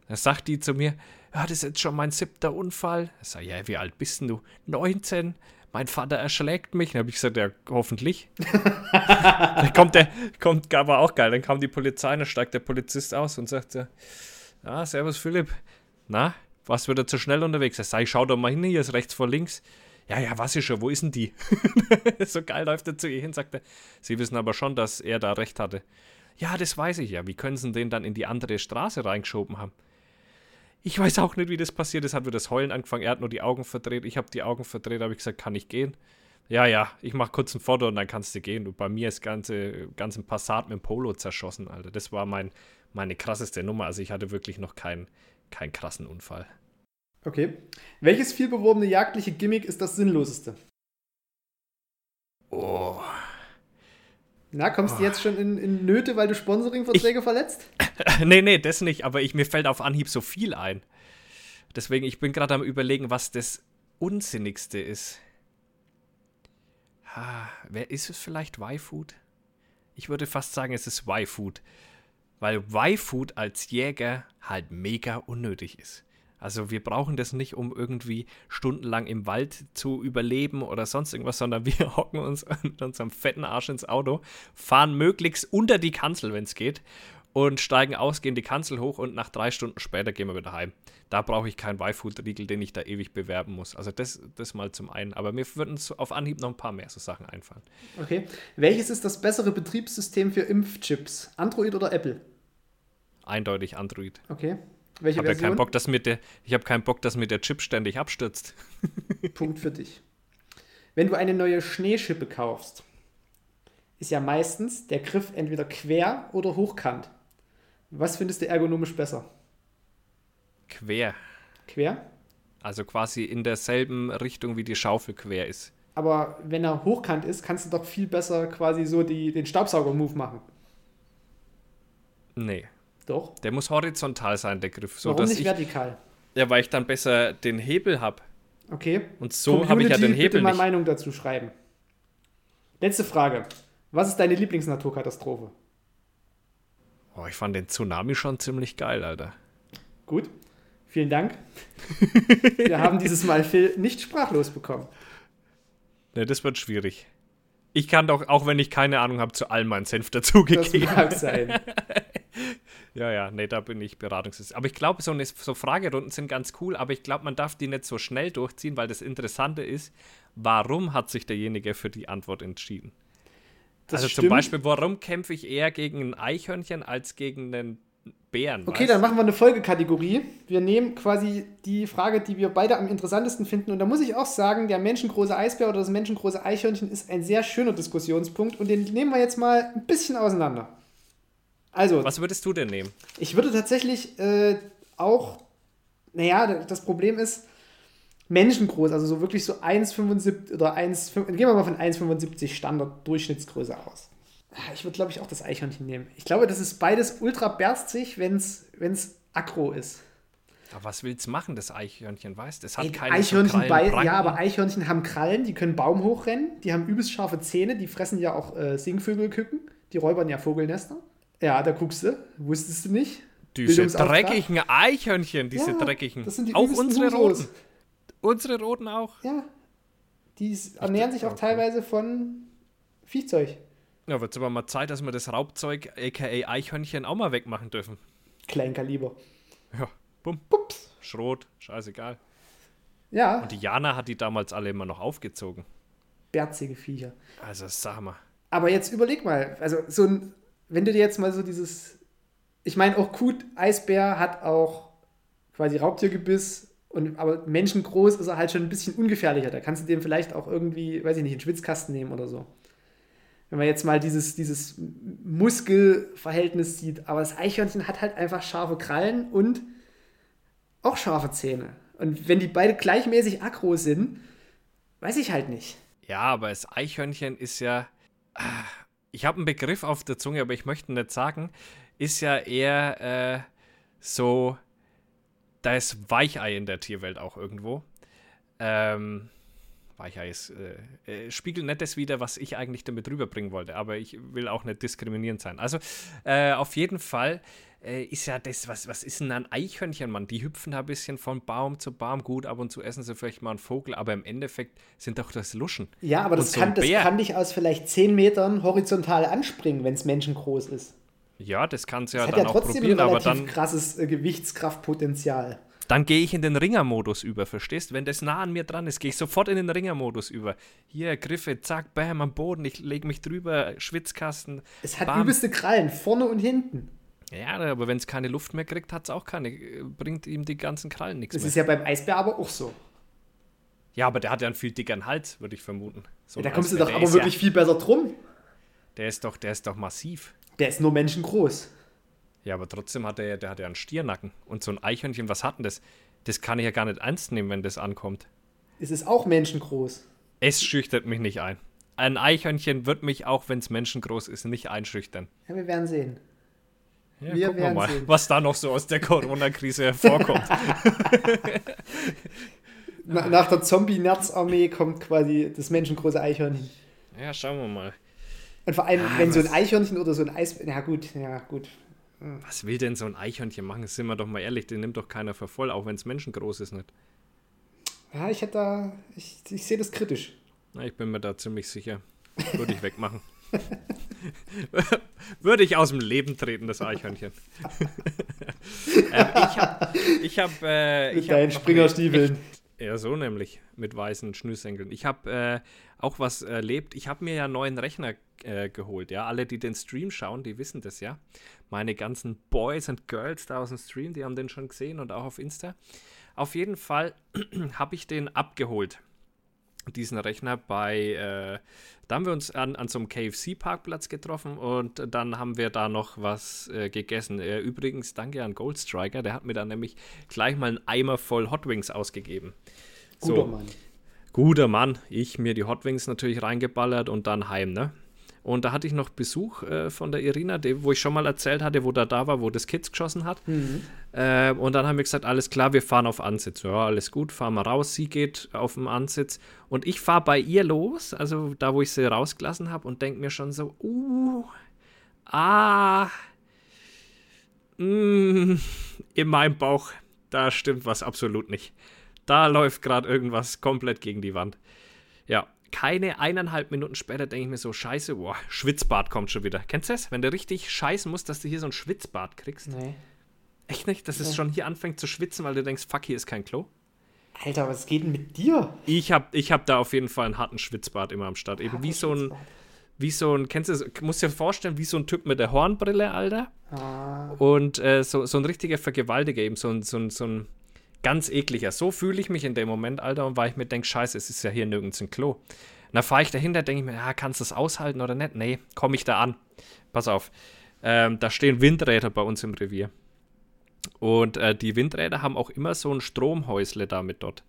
Speaker 1: Dann sagt die zu mir, ja, das ist jetzt schon mein siebter Unfall. Ich sage, ja, wie alt bist denn du? 19. Mein Vater erschlägt mich. Dann habe ich gesagt, ja, hoffentlich. dann kommt der, kommt, war auch geil. Dann kam die Polizei, dann steigt der Polizist aus und sagt, ja, servus Philipp. Na, warst wieder zu schnell unterwegs. Ich sage, schau doch mal hin, hier ist rechts vor links. Ja, ja, was ist schon, wo ist denn die? so geil läuft er zu ihr hin, sagt er. Sie wissen aber schon, dass er da recht hatte. Ja, das weiß ich ja. Wie können sie den dann in die andere Straße reingeschoben haben? Ich weiß auch nicht, wie das passiert ist. Hat wir das Heulen angefangen. Er hat nur die Augen verdreht. Ich habe die Augen verdreht. habe ich gesagt, kann ich gehen? Ja, ja, ich mache kurz ein Foto und dann kannst du gehen. Und bei mir ist ganze, ganzen Passat mit dem Polo zerschossen, Alter. Das war mein, meine krasseste Nummer. Also ich hatte wirklich noch keinen, keinen krassen Unfall.
Speaker 2: Okay. Welches vielbeworbene jagdliche Gimmick ist das sinnloseste?
Speaker 1: Oh.
Speaker 2: Na, kommst oh. du jetzt schon in, in Nöte, weil du Sponsoringverträge verletzt?
Speaker 1: nee, nee, das nicht, aber ich, mir fällt auf Anhieb so viel ein. Deswegen, ich bin gerade am überlegen, was das Unsinnigste ist. Ha, wer ist es vielleicht Y-Food? Ich würde fast sagen, es ist Y-Food. Weil Y-Food als Jäger halt mega unnötig ist. Also wir brauchen das nicht, um irgendwie stundenlang im Wald zu überleben oder sonst irgendwas, sondern wir hocken uns mit unserem fetten Arsch ins Auto, fahren möglichst unter die Kanzel, wenn es geht, und steigen aus, gehen die Kanzel hoch und nach drei Stunden später gehen wir wieder heim. Da brauche ich keinen Y-Food-Riegel, den ich da ewig bewerben muss. Also das, das mal zum einen. Aber mir würden auf Anhieb noch ein paar mehr so Sachen einfallen.
Speaker 2: Okay. Welches ist das bessere Betriebssystem für Impfchips? Android oder Apple?
Speaker 1: Eindeutig Android.
Speaker 2: Okay.
Speaker 1: Welche ich habe ja keinen Bock, dass mir der, ich habe keinen Bock, dass mir der Chip ständig abstürzt.
Speaker 2: Punkt für dich. Wenn du eine neue Schneeschippe kaufst, ist ja meistens der Griff entweder quer oder hochkant. Was findest du ergonomisch besser?
Speaker 1: Quer.
Speaker 2: Quer?
Speaker 1: Also quasi in derselben Richtung, wie die Schaufel quer ist.
Speaker 2: Aber wenn er hochkant ist, kannst du doch viel besser quasi so die, den Staubsauger-Move machen.
Speaker 1: Nee.
Speaker 2: Doch.
Speaker 1: Der muss horizontal sein, der Griff. So,
Speaker 2: Warum
Speaker 1: dass
Speaker 2: nicht
Speaker 1: ich,
Speaker 2: vertikal?
Speaker 1: Ja, weil ich dann besser den Hebel habe.
Speaker 2: Okay.
Speaker 1: Und so habe ich ja den Hebel
Speaker 2: bitte
Speaker 1: mal
Speaker 2: nicht. Meinung dazu schreiben. Letzte Frage. Was ist deine Lieblingsnaturkatastrophe?
Speaker 1: Oh, ich fand den Tsunami schon ziemlich geil, Alter.
Speaker 2: Gut. Vielen Dank. Wir haben dieses Mal Phil nicht sprachlos bekommen.
Speaker 1: Ne, das wird schwierig. Ich kann doch, auch wenn ich keine Ahnung habe, zu allem meinen Senf dazugegeben. Das mag sein. ja, ja, nee, da bin ich beratungslos. Aber ich glaube, so, so Fragerunden sind ganz cool, aber ich glaube, man darf die nicht so schnell durchziehen, weil das Interessante ist, warum hat sich derjenige für die Antwort entschieden? Das also stimmt. zum Beispiel, warum kämpfe ich eher gegen ein Eichhörnchen als gegen einen Bären?
Speaker 2: Okay, weißt? dann machen wir eine Folgekategorie. Wir nehmen quasi die Frage, die wir beide am interessantesten finden. Und da muss ich auch sagen, der menschengroße Eisbär oder das menschengroße Eichhörnchen ist ein sehr schöner Diskussionspunkt. Und den nehmen wir jetzt mal ein bisschen auseinander. Also.
Speaker 1: Was würdest du denn nehmen?
Speaker 2: Ich würde tatsächlich äh, auch. Naja, das Problem ist, menschengroß, also so wirklich so 1,75 oder 1, gehen wir mal von 1,75 Standard Durchschnittsgröße aus. Ich würde, glaube ich, auch das Eichhörnchen nehmen. Ich glaube, das ist beides ultra berstig, wenn es aggro ist.
Speaker 1: Aber was willst du machen, das Eichhörnchen, weißt du? Es hat Ey, keine
Speaker 2: Eichhörnchen so bei, Ja, aber Eichhörnchen haben Krallen, die können Baum hochrennen, die haben übelst scharfe Zähne, die fressen ja auch äh, Singvögelküken, die räubern ja Vogelnester. Ja, da guckst du, wusstest du nicht.
Speaker 1: Diese dreckigen Eichhörnchen, diese ja, dreckigen.
Speaker 2: Das sind die
Speaker 1: auch unsere roten. Unsere Roten auch?
Speaker 2: Ja. Die ernähren sich auch teilweise von Viehzeug.
Speaker 1: Ja, wird es aber mal Zeit, dass wir das Raubzeug, aka Eichhörnchen, auch mal wegmachen dürfen.
Speaker 2: Kleinkaliber.
Speaker 1: Ja, bumm. Pups. Schrot, scheißegal.
Speaker 2: Ja.
Speaker 1: Und die Jana hat die damals alle immer noch aufgezogen.
Speaker 2: Berzige Viecher.
Speaker 1: Also, sag mal.
Speaker 2: Aber jetzt überleg mal, also so ein, wenn du dir jetzt mal so dieses, ich meine auch Kut, Eisbär hat auch quasi Raubtiergebiss und, aber menschengroß ist er halt schon ein bisschen ungefährlicher. Da kannst du den vielleicht auch irgendwie, weiß ich nicht, einen Schwitzkasten nehmen oder so. Wenn man jetzt mal dieses, dieses Muskelverhältnis sieht. Aber das Eichhörnchen hat halt einfach scharfe Krallen und auch scharfe Zähne. Und wenn die beide gleichmäßig aggro sind, weiß ich halt nicht.
Speaker 1: Ja, aber das Eichhörnchen ist ja. Ich habe einen Begriff auf der Zunge, aber ich möchte ihn nicht sagen. Ist ja eher äh, so da ist Weichei in der Tierwelt auch irgendwo. Ähm, Weichei ist, äh, äh, spiegelt nicht das wieder, was ich eigentlich damit rüberbringen wollte, aber ich will auch nicht diskriminierend sein. Also äh, auf jeden Fall äh, ist ja das, was, was ist denn ein Eichhörnchen, Mann? Die hüpfen da ein bisschen von Baum zu Baum. Gut, ab und zu essen sie vielleicht mal einen Vogel, aber im Endeffekt sind doch das Luschen.
Speaker 2: Ja, aber das, so kann, das kann dich aus vielleicht 10 Metern horizontal anspringen, wenn es menschengroß ist.
Speaker 1: Ja, das kannst du ja dann ja auch probieren, aber dann.
Speaker 2: krasses äh, Gewichtskraftpotenzial.
Speaker 1: Dann gehe ich in den Ringermodus über, verstehst? Wenn das nah an mir dran ist, gehe ich sofort in den Ringermodus über. Hier, Griffe, zack, bam, am Boden, ich lege mich drüber, Schwitzkasten.
Speaker 2: Es hat bam. übelste Krallen, vorne und hinten.
Speaker 1: Ja, aber wenn es keine Luft mehr kriegt, hat es auch keine, bringt ihm die ganzen Krallen nichts
Speaker 2: Das
Speaker 1: mehr.
Speaker 2: ist ja beim Eisbär aber auch so.
Speaker 1: Ja, aber der hat ja einen viel dickeren Hals, würde ich vermuten. So
Speaker 2: Ja, da kommst du
Speaker 1: Eisbär,
Speaker 2: doch
Speaker 1: der
Speaker 2: aber wirklich viel besser drum.
Speaker 1: Ja, der ist doch, der ist doch massiv.
Speaker 2: Der ist nur menschengroß.
Speaker 1: Ja, aber trotzdem hat er, der hat ja einen Stiernacken. Und so ein Eichhörnchen, was hat denn das? Das kann ich ja gar nicht ernst nehmen, wenn das ankommt.
Speaker 2: Es ist auch menschengroß.
Speaker 1: Es schüchtert mich nicht ein. Ein Eichhörnchen wird mich, auch wenn es menschengroß ist, nicht einschüchtern.
Speaker 2: Ja, wir werden sehen.
Speaker 1: Ja,
Speaker 2: Wir
Speaker 1: gucken wir
Speaker 2: werden
Speaker 1: mal,
Speaker 2: sehen.
Speaker 1: was da noch so aus der Corona-Krise hervorkommt.
Speaker 2: Na, nach der Zombie-Nerz-Armee kommt quasi das menschengroße Eichhörnchen.
Speaker 1: ja, schauen wir mal.
Speaker 2: Und vor allem,
Speaker 1: Ah,
Speaker 2: wenn so ein
Speaker 1: was-
Speaker 2: Eichhörnchen oder so ein Eis... Ja gut, ja gut.
Speaker 1: Was will denn so ein Eichhörnchen machen? Sind wir doch mal ehrlich, den nimmt doch keiner für voll, auch wenn es menschengroß ist nicht.
Speaker 2: Ja, ich hätte da... Ich, ich sehe das kritisch.
Speaker 1: Na, ich bin mir da ziemlich sicher. Würde ich wegmachen. Würde ich aus dem Leben treten, das Eichhörnchen. ähm, ich habe ich hab, äh,
Speaker 2: Mit
Speaker 1: ich hab
Speaker 2: deinen Springerstiefeln.
Speaker 1: echt- Ja, so nämlich, mit weißen Schnürsenkeln. Ich habe äh, auch was erlebt. Ich habe mir ja einen neuen Rechner äh, geholt. Ja, alle, die den Stream schauen, die wissen das ja. Meine ganzen Boys und Girls da aus dem Stream, die haben den schon gesehen und auch auf Insta. Auf jeden Fall habe ich den abgeholt diesen Rechner bei, äh, da haben wir uns an, an so einem KFC-Parkplatz getroffen und dann haben wir da noch was äh, gegessen. Äh, übrigens, danke an Goldstriker, der hat mir dann nämlich gleich mal einen Eimer voll Hot Wings ausgegeben.
Speaker 2: Guter
Speaker 1: so,
Speaker 2: Mann.
Speaker 1: guter Mann. Ich mir die Hot Wings natürlich reingeballert und dann heim, ne? Und da hatte ich noch Besuch äh, von der Irina, die, wo ich schon mal erzählt hatte, wo da da war, wo das Kids geschossen hat. Äh, und dann haben wir gesagt, alles klar, wir fahren auf Ansitz. Ja, alles gut, fahren wir raus. Sie geht auf den Ansitz und ich fahre bei ihr los, also da, wo ich sie rausgelassen habe und denke mir schon so, uh, ah, mm, in meinem Bauch, da stimmt was absolut nicht. Da läuft gerade irgendwas komplett gegen die Wand. Ja, keine eineinhalb Minuten später denke ich mir so, scheiße, boah, Schwitzbad kommt schon wieder. Kennst du das? Wenn du richtig scheißen musst, dass du hier so ein Schwitzbad kriegst.
Speaker 2: Nee.
Speaker 1: Echt nicht? Dass es schon hier anfängt zu schwitzen, weil du denkst, fuck, hier ist kein Klo?
Speaker 2: Alter, was geht denn mit dir?
Speaker 1: Ich hab, ich hab da auf jeden Fall einen harten Schwitzbad immer am Start. Eben wie so ein, wie so ein, kennst du, das? musst dir vorstellen, wie so ein Typ mit der Hornbrille, Alter.
Speaker 2: Ah,
Speaker 1: Und äh, so, so ein richtiger Vergewaltiger, eben so ein, so ein, so ein ganz ekliger. So fühle ich mich in dem Moment, Alter, und weil ich mir denke, scheiße, es ist ja hier nirgends ein Klo. Und dann fahre ich dahinter, denke ich mir, ja, kannst du das aushalten oder nicht? Nee, komme ich da an. Pass auf. Ähm, da stehen Windräder bei uns im Revier. Und äh, die Windräder haben auch immer so ein Stromhäusle damit dort.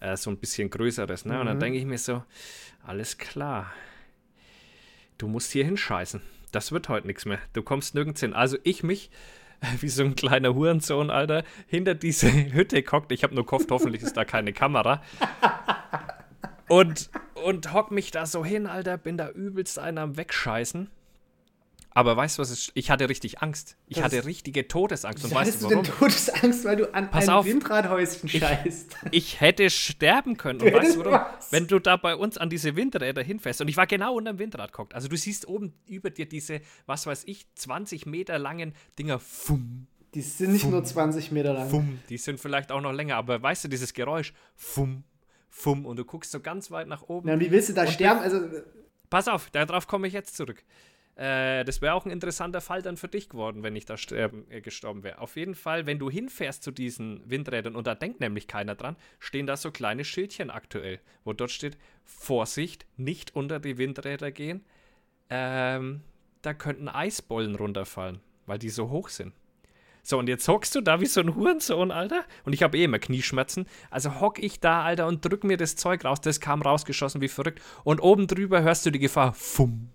Speaker 1: Äh, so ein bisschen größeres. Ne? Und dann denke ich mir so, alles klar. Du musst hier hinscheißen. Das wird heute nichts mehr. Du kommst nirgends hin. Also ich mich, wie so ein kleiner Hurensohn, Alter, hinter diese Hütte gehockt. Ich habe nur gehofft, hoffentlich ist da keine Kamera. Und, und hock mich da so hin, Alter, bin da übelst einer am Wegscheißen. Aber weißt du, was ist? Ich hatte richtig Angst. Ich
Speaker 2: Das-
Speaker 1: hatte richtige Todesangst. Und weißt du
Speaker 2: du
Speaker 1: warum?
Speaker 2: denn Todesangst, weil du an
Speaker 1: Pass
Speaker 2: ein
Speaker 1: auf.
Speaker 2: Windradhäuschen scheißt?
Speaker 1: Ich hätte sterben können.
Speaker 2: Du
Speaker 1: Und weißt du warum?
Speaker 2: was?
Speaker 1: Wenn du da bei uns an diese Windräder hinfährst, und ich war genau unter dem Windrad gehockt. Also du siehst oben über dir diese, was weiß ich, 20 Meter langen Dinger. Fum,
Speaker 2: Die sind nicht nur 20 Meter lang.
Speaker 1: fum. Die sind vielleicht auch noch länger, aber weißt du, dieses Geräusch, fum, fum. Und du guckst so ganz weit nach oben.
Speaker 2: Na, wie willst du da sterben? Also,
Speaker 1: Pass auf, darauf komme ich jetzt zurück. Äh, das wäre auch ein interessanter Fall dann für dich geworden, wenn ich da sterben, äh, gestorben wäre. Auf jeden Fall, wenn du hinfährst zu diesen Windrädern, und da denkt nämlich keiner dran, stehen da so kleine Schildchen aktuell, wo dort steht, Vorsicht, nicht unter die Windräder gehen. Ähm, da könnten Eisbollen runterfallen, weil die so hoch sind. So, und jetzt hockst du da wie so ein Hurensohn, Alter. Und ich habe eh immer Knieschmerzen. Also hock ich da, Alter, und drück mir das Zeug raus. Das kam rausgeschossen wie verrückt. Und oben drüber hörst du die Gefahr. Fumm.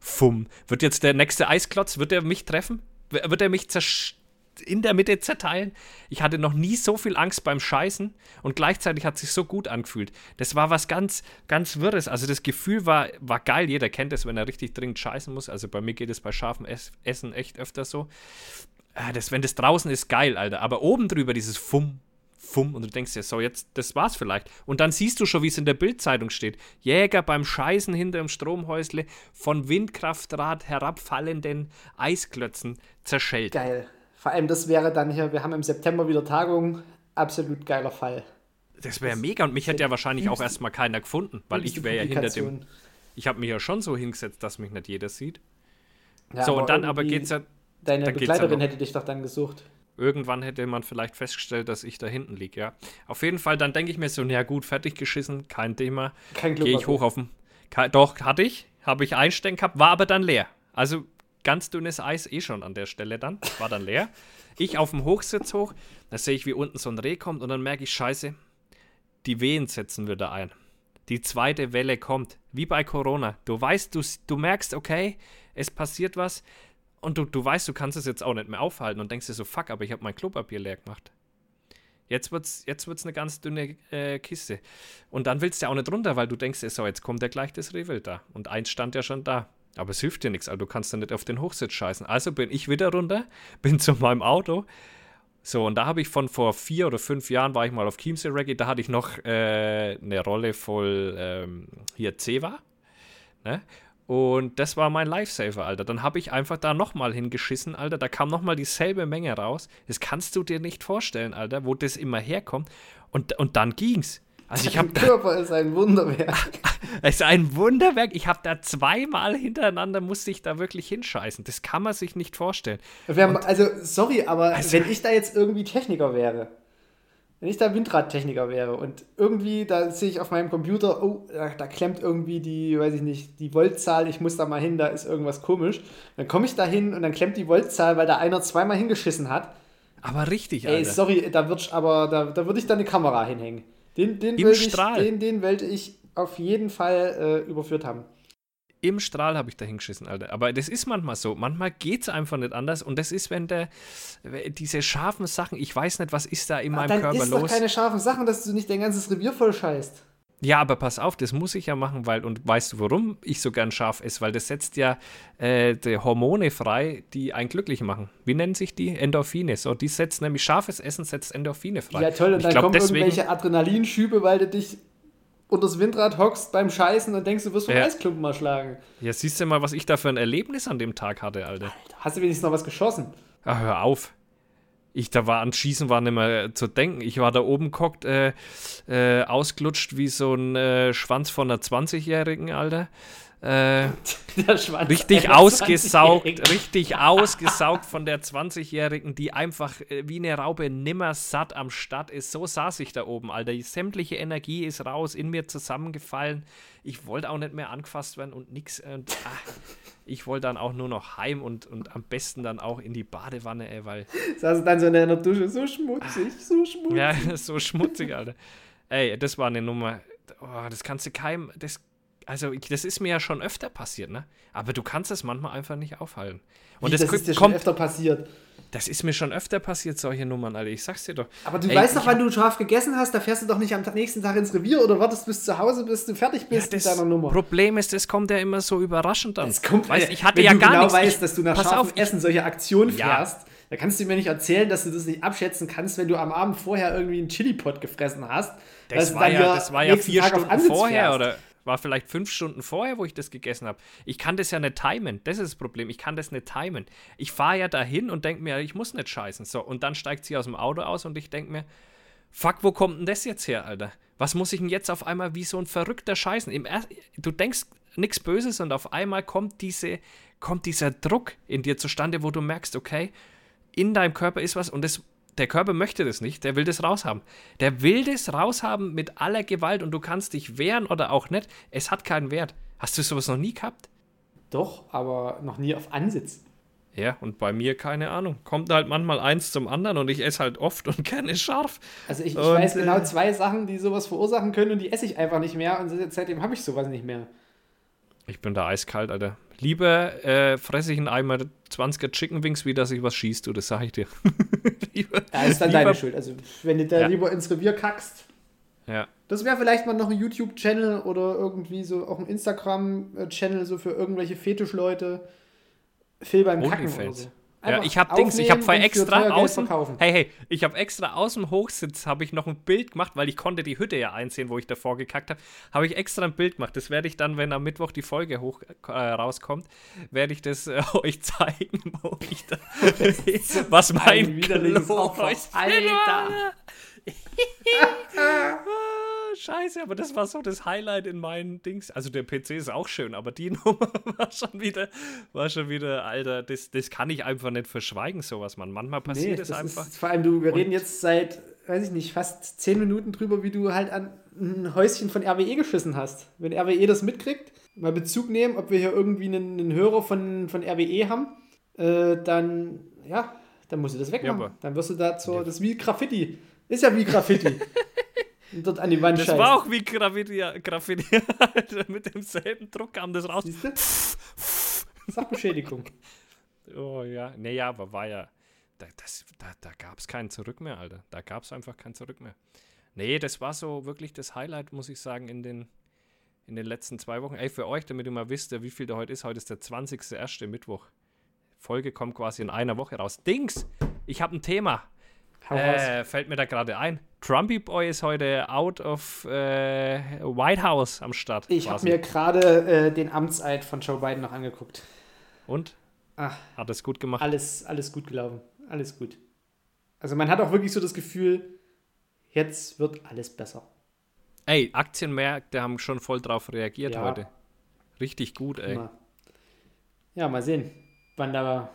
Speaker 1: Fumm. Wird jetzt der nächste Eisklotz, wird er mich treffen? Wird er mich in der Mitte zerteilen? Ich hatte noch nie so viel Angst beim Scheißen und gleichzeitig hat es sich so gut angefühlt. Das war was ganz, ganz Wirres. Also das Gefühl war, war geil. Jeder kennt es, wenn er richtig dringend scheißen muss. Also bei mir geht es bei scharfem Ess Essen echt öfter so. Ah, das, wenn das draußen ist, geil, Alter. Aber oben drüber dieses Fumm, Fumm. Und du denkst dir, so, jetzt, das war's vielleicht. Und dann siehst du schon, wie es in der Bildzeitung steht. Jäger beim Scheißen hinter dem Stromhäusle von Windkraftrad herabfallenden Eisklötzen zerschellt.
Speaker 2: geil. Vor allem, das wäre dann hier, wir haben im September wieder Tagung. Absolut geiler Fall.
Speaker 1: Das wäre mega. Und mich hätte ja wahrscheinlich auch erstmal keiner gefunden, weil ich wäre ja hinter dem. Ich habe mich ja schon so hingesetzt, dass mich nicht jeder sieht.
Speaker 2: Ja,
Speaker 1: so, und dann aber geht's ja.
Speaker 2: Deine Begleiterin hätte dich doch dann gesucht.
Speaker 1: Irgendwann hätte man vielleicht festgestellt, dass ich da hinten liege, ja. Auf jeden Fall, dann denke ich mir so, na gut, fertig geschissen, kein Thema. Kein Gehe ich hoch auf den. Doch, hatte ich, habe ich einstecken gehabt, war aber dann leer. Also ganz dünnes Eis eh schon an der Stelle dann, war dann leer. Ich auf dem Hochsitz hoch, da sehe ich, wie unten so ein Reh kommt und dann merke ich, scheiße, die Wehen setzen wieder ein. Die zweite Welle kommt, wie bei Corona. Du weißt, du, du merkst, okay, es passiert was und du, du weißt, du kannst es jetzt auch nicht mehr aufhalten und denkst dir so, fuck, aber ich habe mein Klopapier leer gemacht. Jetzt wird's, jetzt wird's eine ganz dünne äh, Kiste. Und dann willst du ja auch nicht runter, weil du denkst, so, jetzt kommt ja gleich das Rehwild da. Und eins stand ja schon da. Aber es hilft dir nichts, also du kannst ja nicht auf den Hochsitz scheißen. Also bin ich wieder runter, bin zu meinem Auto. So, und da habe ich von vor vier oder fünf Jahren war ich mal auf Chiemsee Reggae, da hatte ich noch äh, eine Rolle voll ähm, hier Ceva. Ne? Und das war mein Lifesaver, Alter. Dann habe ich einfach da nochmal hingeschissen, Alter. Da kam nochmal dieselbe Menge raus. Das kannst du dir nicht vorstellen, Alter, wo das immer herkommt. Und, und dann ging's.
Speaker 2: Also ich Dein Körper ist ein Wunderwerk.
Speaker 1: es ist ein Wunderwerk. Ich habe da zweimal hintereinander musste ich da wirklich hinscheißen. Das kann man sich nicht vorstellen.
Speaker 2: Haben, also sorry, aber also, wenn ich da jetzt irgendwie Techniker wäre, wenn ich da Windradtechniker wäre und irgendwie da sehe ich auf meinem Computer, oh, da, da, klemmt irgendwie die, weiß ich nicht, die Voltzahl, ich muss da mal hin, da ist irgendwas komisch. Dann komme ich da hin und dann klemmt die Voltzahl, weil da einer zweimal hingeschissen hat.
Speaker 1: Aber richtig,
Speaker 2: Alter. Ey, sorry, da würde aber da, da würde ich dann eine Kamera hinhängen. Den, den, Im Strahl. Ich, den, den wollte ich auf jeden Fall äh, überführt haben.
Speaker 1: Im Strahl habe ich da hingeschissen, Alter. Aber das ist manchmal so. Manchmal geht es einfach nicht anders. Und das ist, wenn der, diese scharfen Sachen, ich weiß nicht, was ist da in meinem Körper los. Das ist doch
Speaker 2: keine scharfen Sachen, dass du nicht dein ganzes Revier voll scheißt.
Speaker 1: Ja, aber pass auf, das muss ich ja machen, weil, und weißt du, warum ich so gern scharf esse? Weil das setzt ja äh, die Hormone frei, die einen glücklich machen. Wie nennen sich die? Endorphine. So, die setzt nämlich scharfes Essen setzt Endorphine frei.
Speaker 2: Ja, toll, und ich dann glaub, kommen deswegen, irgendwelche Adrenalinschübe, weil du dich unter das Windrad hockst beim Scheißen und denkst, du wirst vom ja. Eisklumpen mal schlagen.
Speaker 1: Ja, siehst du mal, was ich da für ein Erlebnis an dem Tag hatte, Alter. Alter
Speaker 2: hast du wenigstens noch was geschossen?
Speaker 1: Ach, hör auf ich da war an Schießen war nicht mehr zu denken. Ich war da oben gehockt, äh, äh, ausgelutscht wie so ein äh, Schwanz von einer 20-Jährigen, Alter. Äh, richtig ausgesaugt, richtig ausgesaugt von der 20-Jährigen, die einfach äh, wie eine Raupe nimmer satt am Start ist. So saß ich da oben, Alter. Die sämtliche Energie ist raus, in mir zusammengefallen. Ich wollte auch nicht mehr angefasst werden und nix. Und, ah, ich wollte dann auch nur noch heim und, und am besten dann auch in die Badewanne, ey, weil.
Speaker 2: Saß dann so in der Dusche, so schmutzig, so schmutzig.
Speaker 1: Ja, so schmutzig, Alter. Ey, das war eine Nummer. Oh, das kannst du keinem. Das also das ist mir ja schon öfter passiert, ne? Aber du kannst es manchmal einfach nicht aufhalten.
Speaker 2: Und Wie, das, das ist dir kommt, schon öfter passiert.
Speaker 1: Das ist mir schon öfter passiert, solche Nummern, Alter. Ich sag's dir doch.
Speaker 2: Aber du Ey, weißt doch, wann du scharf gegessen hast, da fährst du doch nicht am nächsten Tag ins Revier oder wartest bis zu Hause, bis du fertig bist
Speaker 1: ja, mit deiner Nummer. Problem ist, es kommt ja immer so überraschend an.
Speaker 2: Es kommt, weißt, ich hatte wenn ja du gar genau nichts. weißt, dass du nach scharfem Essen solche Aktionen fährst, ja. da kannst du mir nicht erzählen, dass du das nicht abschätzen kannst, wenn du am Abend vorher irgendwie einen Chili-Pot gefressen hast.
Speaker 1: Das war ja, das war ja vier Tag Stunden vorher, fährst. oder? War vielleicht fünf Stunden vorher, wo ich das gegessen habe. Ich kann das ja nicht timen. Das ist das Problem. Ich kann das nicht timen. Ich fahre ja dahin und denke mir, ich muss nicht scheißen. So, und dann steigt sie aus dem Auto aus und ich denke mir, fuck, wo kommt denn das jetzt her, Alter? Was muss ich denn jetzt auf einmal wie so ein verrückter Scheißen? Im er du denkst nichts Böses und auf einmal kommt, diese, kommt dieser Druck in dir zustande, wo du merkst, okay, in deinem Körper ist was und das der Körper möchte das nicht, der will das raushaben. Der will das raushaben mit aller Gewalt und du kannst dich wehren oder auch nicht. Es hat keinen Wert. Hast du sowas noch nie gehabt?
Speaker 2: Doch, aber noch nie auf Ansitz.
Speaker 1: Ja, und bei mir keine Ahnung. Kommt halt manchmal eins zum anderen und ich esse halt oft und gerne scharf.
Speaker 2: Also ich, ich und, weiß genau äh, zwei Sachen, die sowas verursachen können und die esse ich einfach nicht mehr und seitdem habe ich sowas nicht mehr.
Speaker 1: Ich bin da eiskalt, Alter. Lieber äh, fresse ich einen Eimer 20er Chicken Wings, wie dass ich was schießt, du, das sag ich dir.
Speaker 2: lieber, ja, ist dann lieber, deine Schuld. Also, wenn du da ja. lieber ins Revier kackst.
Speaker 1: Ja.
Speaker 2: Das wäre vielleicht mal noch ein YouTube-Channel oder irgendwie so auch ein Instagram-Channel so für irgendwelche Fetischleute. Phil beim Kacken oder so.
Speaker 1: Ja, ich habe Dings, ich habe vorher extra außen, hey, hey, ich habe extra aus dem Hochsitz habe ich noch ein Bild gemacht, weil ich konnte die Hütte ja einsehen, wo ich davor gekackt habe, habe ich extra ein Bild gemacht. Das werde ich dann, wenn am Mittwoch die Folge hoch äh, rauskommt, werde ich das äh, euch zeigen, wo ich da, was mein
Speaker 2: widerliches Opfer. Alter.
Speaker 1: Scheiße, aber das war so das Highlight in meinen Dings. Also der PC ist auch schön, aber die Nummer war schon wieder, war schon wieder, Alter, das, das kann ich einfach nicht verschweigen, sowas, man. Manchmal passiert
Speaker 2: Nee,
Speaker 1: es
Speaker 2: das
Speaker 1: einfach.
Speaker 2: Ist, vor allem, du, wir
Speaker 1: Und-
Speaker 2: reden jetzt seit, weiß ich nicht, fast zehn Minuten drüber, wie du halt an ein Häuschen von RWE geschissen hast. Wenn RWE das mitkriegt, mal Bezug nehmen, ob wir hier irgendwie einen, einen Hörer von, von RWE haben, äh, dann, ja, dann musst du das wegmachen.
Speaker 1: aber-
Speaker 2: dann wirst du da zur, das ist wie Graffiti. Ist ja wie Graffiti. Dort an die Wand
Speaker 1: Das
Speaker 2: scheißt.
Speaker 1: war auch wie Graffiti, mit demselben Druck kam das raus.
Speaker 2: Sachbeschädigung.
Speaker 1: Oh ja, naja, aber war ja, da, das, da, da gab es kein Zurück mehr, Alter. Da gab es einfach kein Zurück mehr. Nee, das war so wirklich das Highlight, muss ich sagen, in den, in den letzten zwei Wochen. Ey, für euch, damit ihr mal wisst, wie viel da heute ist, heute ist der 20.01. Mittwoch. Folge kommt quasi in einer Woche raus. Dings, ich habe ein Thema. Äh, fällt mir da gerade ein. Trumpy Boy ist heute out of äh, White House am Start.
Speaker 2: Ich habe mir gerade äh, den Amtseid von Joe Biden noch angeguckt.
Speaker 1: Und?
Speaker 2: Ach,
Speaker 1: Hat es gut gemacht?
Speaker 2: alles, alles gut gelaufen. Alles gut. Also man hat auch wirklich so das Gefühl, jetzt wird alles besser.
Speaker 1: Ey, Aktienmärkte haben schon voll drauf reagiert
Speaker 2: Ja.
Speaker 1: heute. Richtig gut, ey.
Speaker 2: Ja, mal sehen, wann da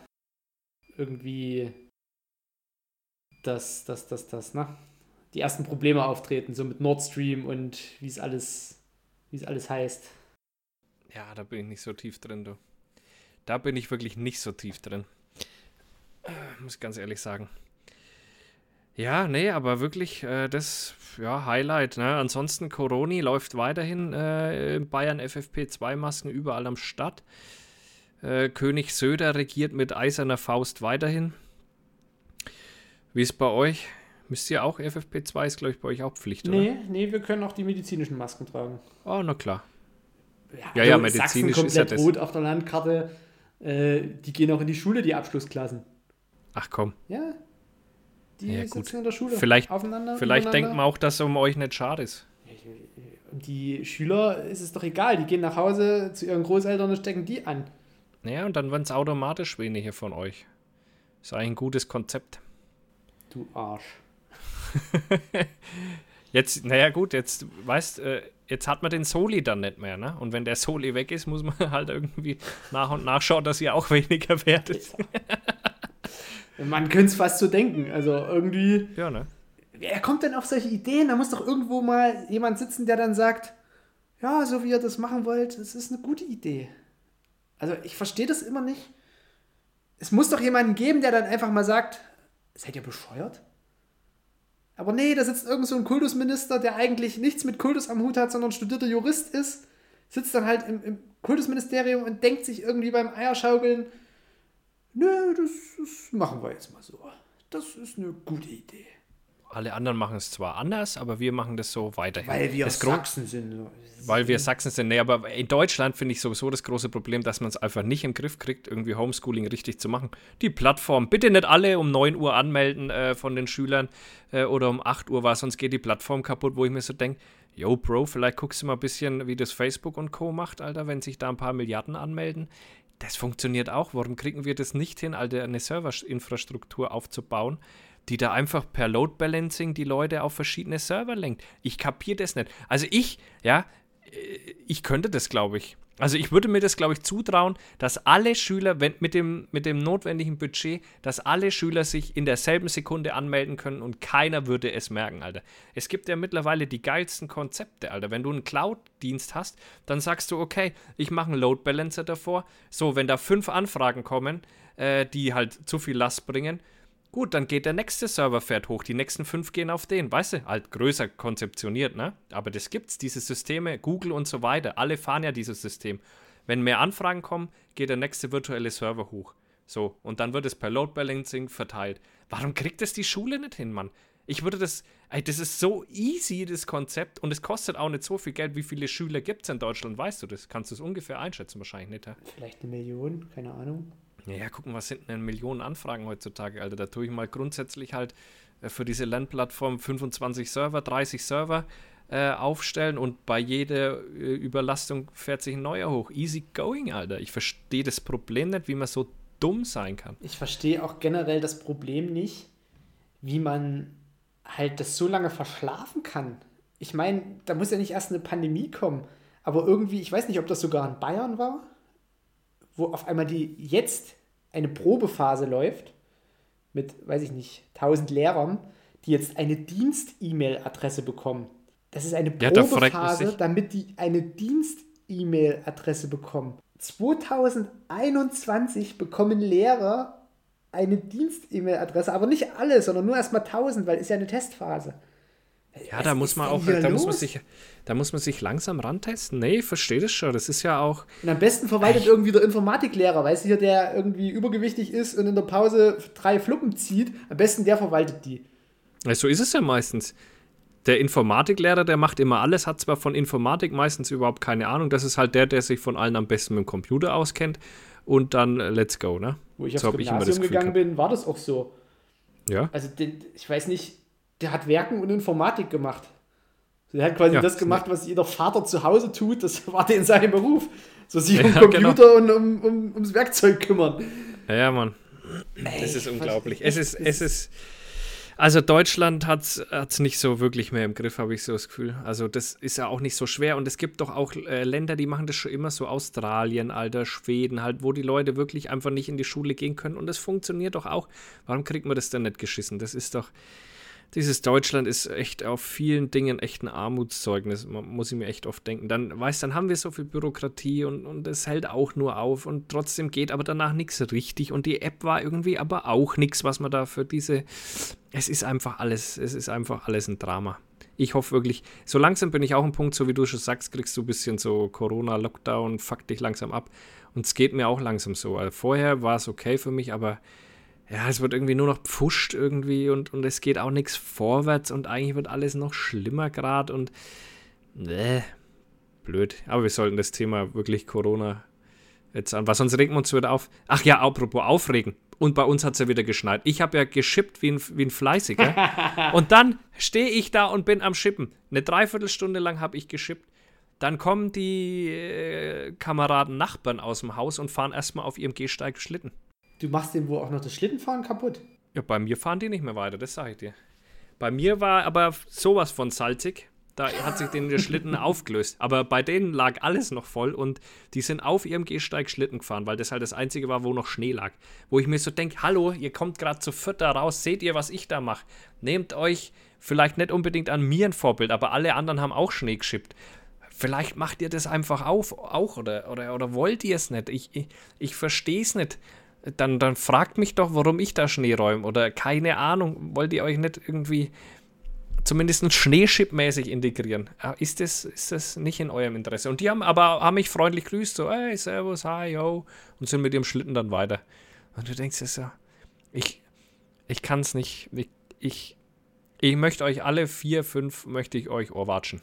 Speaker 2: irgendwie das, das, das, das, ne? Die ersten Probleme auftreten, so mit Nord Stream und wie es alles, wie es alles heißt.
Speaker 1: Ja, da bin ich nicht so tief drin, du. Da bin ich wirklich nicht so tief drin. Äh, Muss ich ganz ehrlich sagen. Ja, nee, aber wirklich äh, das, ja, Highlight. Ne? Ansonsten, Coroni läuft weiterhin. Äh, in Bayern FFP2-Masken überall am Start. Äh, König Söder regiert mit eiserner Faust weiterhin. Wie ist bei euch? Müsst ihr auch FFP2 ist, glaube ich, bei euch auch Pflicht, oder?
Speaker 2: Nee, nee, wir können auch die medizinischen Masken tragen.
Speaker 1: Oh, na klar.
Speaker 2: Ja,
Speaker 1: ja,
Speaker 2: also
Speaker 1: medizinisch
Speaker 2: Sachsen
Speaker 1: ist ja
Speaker 2: komplett
Speaker 1: das.
Speaker 2: rot auf der Landkarte. Äh, die gehen auch in die Schule, die Abschlussklassen.
Speaker 1: Ach komm.
Speaker 2: Ja. Die
Speaker 1: Ja,
Speaker 2: sitzen
Speaker 1: gut.
Speaker 2: in der Schule.
Speaker 1: Vielleicht-
Speaker 2: aufeinander.
Speaker 1: Vielleicht denkt man auch, dass es um euch nicht schade ist.
Speaker 2: Die Schüler ist es doch egal. Die gehen nach Hause zu ihren Großeltern und stecken die an.
Speaker 1: Naja, und dann werden es automatisch weniger von euch. Ist eigentlich ein gutes Konzept.
Speaker 2: Du Arsch.
Speaker 1: Jetzt, naja, gut, jetzt, weißt äh, jetzt hat man den Soli dann nicht mehr, ne? Und wenn der Soli weg ist, muss man halt irgendwie nach und nach schauen, dass ihr auch weniger werdet.
Speaker 2: Man könnte es fast so denken. Also irgendwie.
Speaker 1: Ja, ne?
Speaker 2: Wer kommt denn auf solche Ideen? Da muss doch irgendwo mal jemand sitzen, der dann sagt: Ja, so wie ihr das machen wollt, das ist eine gute Idee. Also ich verstehe das immer nicht. Es muss doch jemanden geben, der dann einfach mal sagt: Seid ihr bescheuert? Aber nee, da sitzt irgend so ein Kultusminister, der eigentlich nichts mit Kultus am Hut hat, sondern studierter Jurist ist, sitzt dann halt im, im Kultusministerium und denkt sich irgendwie beim Eierschaukeln, nö, das, das machen wir jetzt mal so. Das ist eine gute Idee.
Speaker 1: Alle anderen machen es zwar anders, aber wir machen das so weiterhin.
Speaker 2: Weil wir
Speaker 1: das
Speaker 2: Sachsen sind.
Speaker 1: Weil wir Sachsen sind. Nee, aber in Deutschland finde ich sowieso das große Problem, dass man es einfach nicht im Griff kriegt, irgendwie Homeschooling richtig zu machen. Die Plattform, bitte nicht alle um 9 Uhr anmelden äh, von den Schülern äh, oder um 8 Uhr, weil sonst geht die Plattform kaputt, wo ich mir so denke, yo, Bro, vielleicht guckst du mal ein bisschen, wie das Facebook und Co. macht, Alter, wenn sich da ein paar Milliarden anmelden. Das funktioniert auch. Warum kriegen wir das nicht hin, Alter, eine Serverinfrastruktur aufzubauen, die da einfach per Load Balancing die Leute auf verschiedene Server lenkt? Ich kapiere das nicht. Also ich, ja, äh, ich könnte das, glaube ich. Also ich würde mir das, glaube ich, zutrauen, dass alle Schüler, wenn, mit, dem, mit dem notwendigen Budget, dass alle Schüler sich in derselben Sekunde anmelden können und keiner würde es merken, Alter. Es gibt ja mittlerweile die geilsten Konzepte, Alter. Wenn du einen Cloud-Dienst hast, dann sagst du, okay, ich mache einen Load Balancer davor. So, wenn da fünf Anfragen kommen, äh, die halt zu viel Last bringen, Gut, dann geht der nächste Server fährt hoch, die nächsten fünf gehen auf den, weißt du, halt größer konzeptioniert, ne? Aber das gibt's, diese Systeme, Google und so weiter, alle fahren ja dieses System. Wenn mehr Anfragen kommen, geht der nächste virtuelle Server hoch. So, und dann wird es per Load Balancing verteilt. Warum kriegt das die Schule nicht hin, Mann? Ich würde das, ey, das ist so easy, das Konzept, und es kostet auch nicht so viel Geld. Wie viele Schüler gibt es in Deutschland, weißt du das? Kannst du es ungefähr einschätzen, wahrscheinlich nicht, ja?
Speaker 2: Vielleicht eine Million, keine Ahnung.
Speaker 1: Ja, gucken, was sind denn Millionen Anfragen heutzutage, Alter? Da tue ich mal grundsätzlich halt äh, für diese Lernplattform 25 Server, 30 Server äh, aufstellen und bei jeder äh, Überlastung fährt sich ein neuer hoch. Easy going, Alter. Ich verstehe das Problem nicht, wie man so dumm sein kann.
Speaker 2: Ich verstehe auch generell das Problem nicht, wie man halt das so lange verschlafen kann. ich meine, da muss ja nicht erst eine Pandemie kommen, aber irgendwie, ich weiß nicht, ob das sogar in Bayern war, wo auf einmal die jetzt eine Probephase läuft mit, weiß ich nicht, 1000 Lehrern, die jetzt eine Dienst-E-Mail-Adresse bekommen. Das ist eine Probephase, ja, damit die eine Dienst-E-Mail-Adresse bekommen. 2021 bekommen Lehrer eine Dienst-E-Mail-Adresse, aber nicht alle, sondern nur erstmal 1000, weil es ja eine Testphase.
Speaker 1: Ja, da muss man auch, da muss man, sich, da muss man sich langsam rantesten. Nee, verstehe das schon. Das ist ja auch.
Speaker 2: Und am besten verwaltet Ey. irgendwie der Informatiklehrer, weißt du, hier, der irgendwie übergewichtig ist und in der Pause drei Fluppen zieht. Am besten der verwaltet die.
Speaker 1: Ja, so ist es ja meistens. Der Informatiklehrer, der macht immer alles, hat zwar von Informatik meistens überhaupt keine Ahnung. Das ist halt der, der sich von allen am besten mit dem Computer auskennt. Und dann äh, let's go, ne?
Speaker 2: Wo ich so aufs Gymnasium ich gegangen bin, war das auch so.
Speaker 1: Ja.
Speaker 2: Also, den, ich weiß nicht, der hat Werken und Informatik gemacht. Der hat quasi ja, das gemacht, was jeder Vater zu Hause tut. Das war der in seinem Beruf. So sich um ja, Computer genau. und um, um, ums Werkzeug kümmern.
Speaker 1: Ja, ja, Mann. Ey, es ist unglaublich. Es ist, es ist. Also Deutschland hat es nicht so wirklich mehr im Griff, habe ich so das Gefühl. Also das ist ja auch nicht so schwer. Und es gibt doch auch äh, Länder, die machen das schon immer so. Australien, Alter, Schweden halt, wo die Leute wirklich einfach nicht in die Schule gehen können. Und das funktioniert doch auch. Warum kriegt man das denn nicht geschissen? Das ist doch dieses Deutschland ist echt auf vielen Dingen echt ein Armutszeugnis, muss ich mir echt oft denken. Dann, weißt dann haben wir so viel Bürokratie und, und es hält auch nur auf und trotzdem geht aber danach nichts richtig und die App war irgendwie aber auch nichts, was man da für diese, es ist einfach alles, es ist einfach alles ein Drama. Ich hoffe wirklich, so langsam bin ich auch ein Punkt, so wie du schon sagst, kriegst du ein bisschen so Corona-Lockdown, fuck dich langsam ab und es geht mir auch langsam so. Also vorher war es okay für mich, aber ja, es wird irgendwie nur noch pfuscht irgendwie und, und es geht auch nichts vorwärts und eigentlich wird alles noch schlimmer gerade und äh, blöd. Aber wir sollten das Thema wirklich Corona jetzt an, was sonst regen wir uns wieder auf. Ach ja, apropos aufregen. Und bei uns hat es ja wieder geschneit. Ich habe ja geschippt wie ein, wie ein Fleißiger. und dann stehe ich da und bin am Schippen. Eine Dreiviertelstunde lang habe ich geschippt. Dann kommen die äh, Kameraden Nachbarn aus dem Haus und fahren erstmal auf ihrem Gehsteig Schlitten.
Speaker 2: Du machst dem wohl auch noch das Schlittenfahren kaputt.
Speaker 1: Ja, bei mir fahren die nicht mehr weiter, das sage ich dir. Bei mir war aber sowas von salzig. Da hat sich den Schlitten aufgelöst. Aber bei denen lag alles noch voll und die sind auf ihrem Gehsteig Schlitten gefahren, weil das halt das einzige war, wo noch Schnee lag. Wo ich mir so denke: Hallo, ihr kommt gerade zu Vierter raus, seht ihr, was ich da mache? Nehmt euch vielleicht nicht unbedingt an mir ein Vorbild, aber alle anderen haben auch Schnee geschippt. Vielleicht macht ihr das einfach auf, auch oder, oder, oder wollt ihr es nicht? Ich, ich, ich verstehe es nicht dann, dann fragt mich doch, warum ich da Schnee räume. Oder keine Ahnung, wollt ihr euch nicht irgendwie zumindest Schneeschip-mäßig integrieren? Ist das, ist das nicht in eurem Interesse? Und die haben aber haben mich freundlich grüßt, so, hey, servus, hi, yo, und sind mit ihrem Schlitten dann weiter. Und du denkst dir so, ich, ich kann es nicht, ich, ich, ich möchte euch alle vier, fünf, möchte ich euch Ohrwatschen.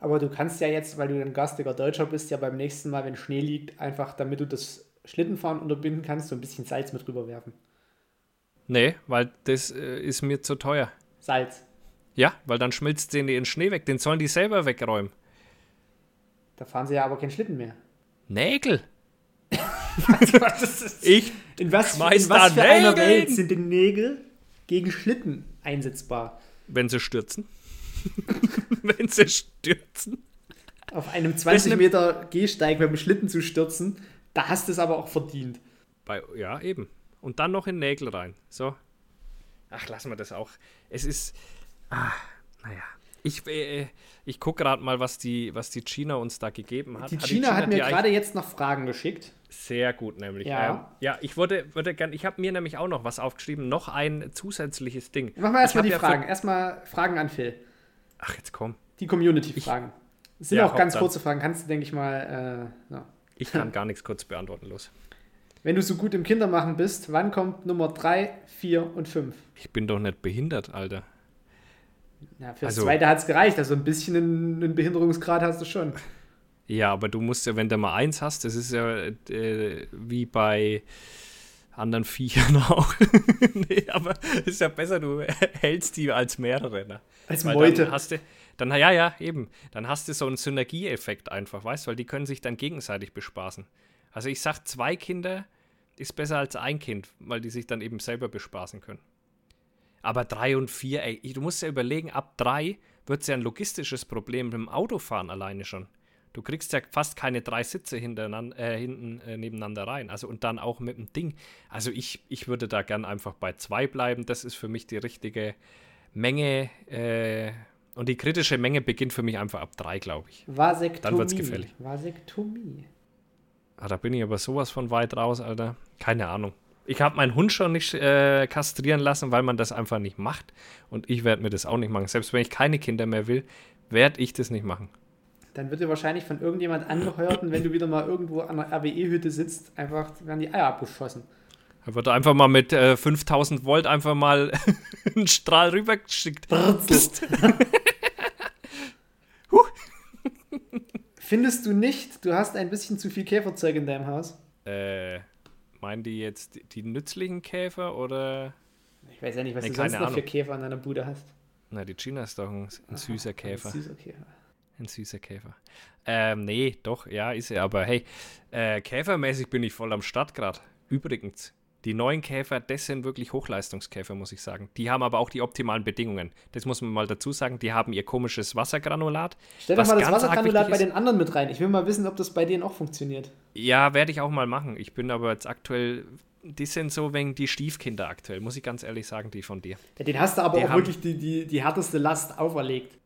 Speaker 2: Aber du kannst ja jetzt, weil du ein gastiger Deutscher bist, ja beim nächsten Mal, wenn Schnee liegt, einfach, damit du das Schlittenfahren unterbinden kannst, so ein bisschen Salz mit rüberwerfen.
Speaker 1: Nee, weil das äh, ist mir zu teuer.
Speaker 2: Salz.
Speaker 1: Ja, weil dann schmilzt den den Schnee weg. Den sollen die selber wegräumen.
Speaker 2: Da fahren sie ja aber keinen Schlitten mehr.
Speaker 1: Nägel.
Speaker 2: ich in was, in was für Nägel. einer Welt sind denn Nägel gegen Schlitten einsetzbar?
Speaker 1: Wenn sie stürzen. Wenn sie stürzen.
Speaker 2: Auf einem 20 Meter Gehsteig mit dem Schlitten zu stürzen, da hast du es aber auch verdient.
Speaker 1: Bei, ja, eben. Und dann noch in Nägel rein. So. Ach, lassen wir das auch. Es ist. Ah, naja. Ich, äh, ich gucke gerade mal, was die, was die China uns da gegeben hat.
Speaker 2: Die China, hat, die China hat mir gerade jetzt noch Fragen geschickt.
Speaker 1: Sehr gut, nämlich.
Speaker 2: Ja,
Speaker 1: ähm, ja ich würde, würde gerne, ich habe mir nämlich auch noch was aufgeschrieben, noch ein zusätzliches Ding.
Speaker 2: Machen wir erstmal die ja Fragen. Erstmal Fragen an Phil.
Speaker 1: Ach, jetzt komm.
Speaker 2: Die Community-Fragen. Sind ja, auch ganz kurze Fragen. Kannst du, denke ich mal, äh, ja.
Speaker 1: Ich kann gar nichts kurz beantworten, los.
Speaker 2: Wenn du so gut im Kindermachen bist, wann kommt Nummer 3, 4 und 5?
Speaker 1: Ich bin doch nicht behindert, Alter.
Speaker 2: Na, fürs also, zweite hat es gereicht. Also ein bisschen einen, Behinderungsgrad hast du schon.
Speaker 1: Ja, aber du musst ja, wenn du mal eins hast, das ist ja äh, wie bei anderen Viechern auch. nee, aber ist ja besser, du hältst die als mehrere. Ne?
Speaker 2: Als Meute.
Speaker 1: Hast du, dann, ja, ja, eben. Dann hast du so einen Synergieeffekt einfach, weißt du, weil die können sich dann gegenseitig bespaßen. Also ich sag, zwei Kinder ist besser als ein Kind, weil die sich dann eben selber bespaßen können. Aber drei und vier, ey, du musst ja überlegen, ab drei, wird es ja ein logistisches Problem mit dem Autofahren alleine schon. Du kriegst ja fast keine drei Sitze äh, hinten äh, nebeneinander rein. Also und dann auch mit dem Ding. Also ich, ich würde da gern einfach bei zwei bleiben. Das ist für mich die richtige Menge. Äh, und die kritische Menge beginnt für mich einfach ab drei, glaube ich.
Speaker 2: Vasektomie.
Speaker 1: Dann wird es gefährlich.
Speaker 2: Vasektomie.
Speaker 1: Ah, da bin ich aber sowas von weit raus, Alter. Keine Ahnung. Ich habe meinen Hund schon nicht äh, kastrieren lassen, weil man das einfach nicht macht. Und ich werde mir das auch nicht machen. Selbst wenn ich keine Kinder mehr will, werde ich das nicht machen.
Speaker 2: Dann wird dir wahrscheinlich von irgendjemand angeheuert und wenn du wieder mal irgendwo an einer RWE-Hütte sitzt, einfach werden die Eier abgeschossen.
Speaker 1: Da wird einfach mal mit äh, 5000 Volt einfach mal einen Strahl rübergeschickt.
Speaker 2: Findest du nicht, du hast ein bisschen zu viel Käferzeug in deinem Haus?
Speaker 1: Äh, meinen die jetzt die, nützlichen Käfer oder?
Speaker 2: Ich weiß ja nicht, was
Speaker 1: Nee,
Speaker 2: du sonst noch für. Käfer in deiner Bude hast.
Speaker 1: Na, die China ist doch ein, ein süßer Käfer.
Speaker 2: Ein süßer Käfer.
Speaker 1: Ein süßer Käfer. Ähm, nee, doch, ja, ist er. Aber hey, äh, käfermäßig bin ich voll am Start gerade. Übrigens, die neuen Käfer, das sind wirklich Hochleistungskäfer, muss ich sagen. Die haben aber auch die optimalen Bedingungen. Das muss man mal dazu sagen. Die haben ihr komisches Wassergranulat.
Speaker 2: Stell doch mal das Wassergranulat bei den anderen mit rein. Ich will mal wissen, ob das bei denen auch funktioniert.
Speaker 1: Ja, werde ich auch mal machen. Ich bin aber jetzt aktuell, die sind so wegen die Stiefkinder aktuell, muss ich ganz ehrlich sagen, die von dir.
Speaker 2: Ja, den hast du aber
Speaker 1: Die
Speaker 2: auch wirklich die, die, die härteste Last auferlegt.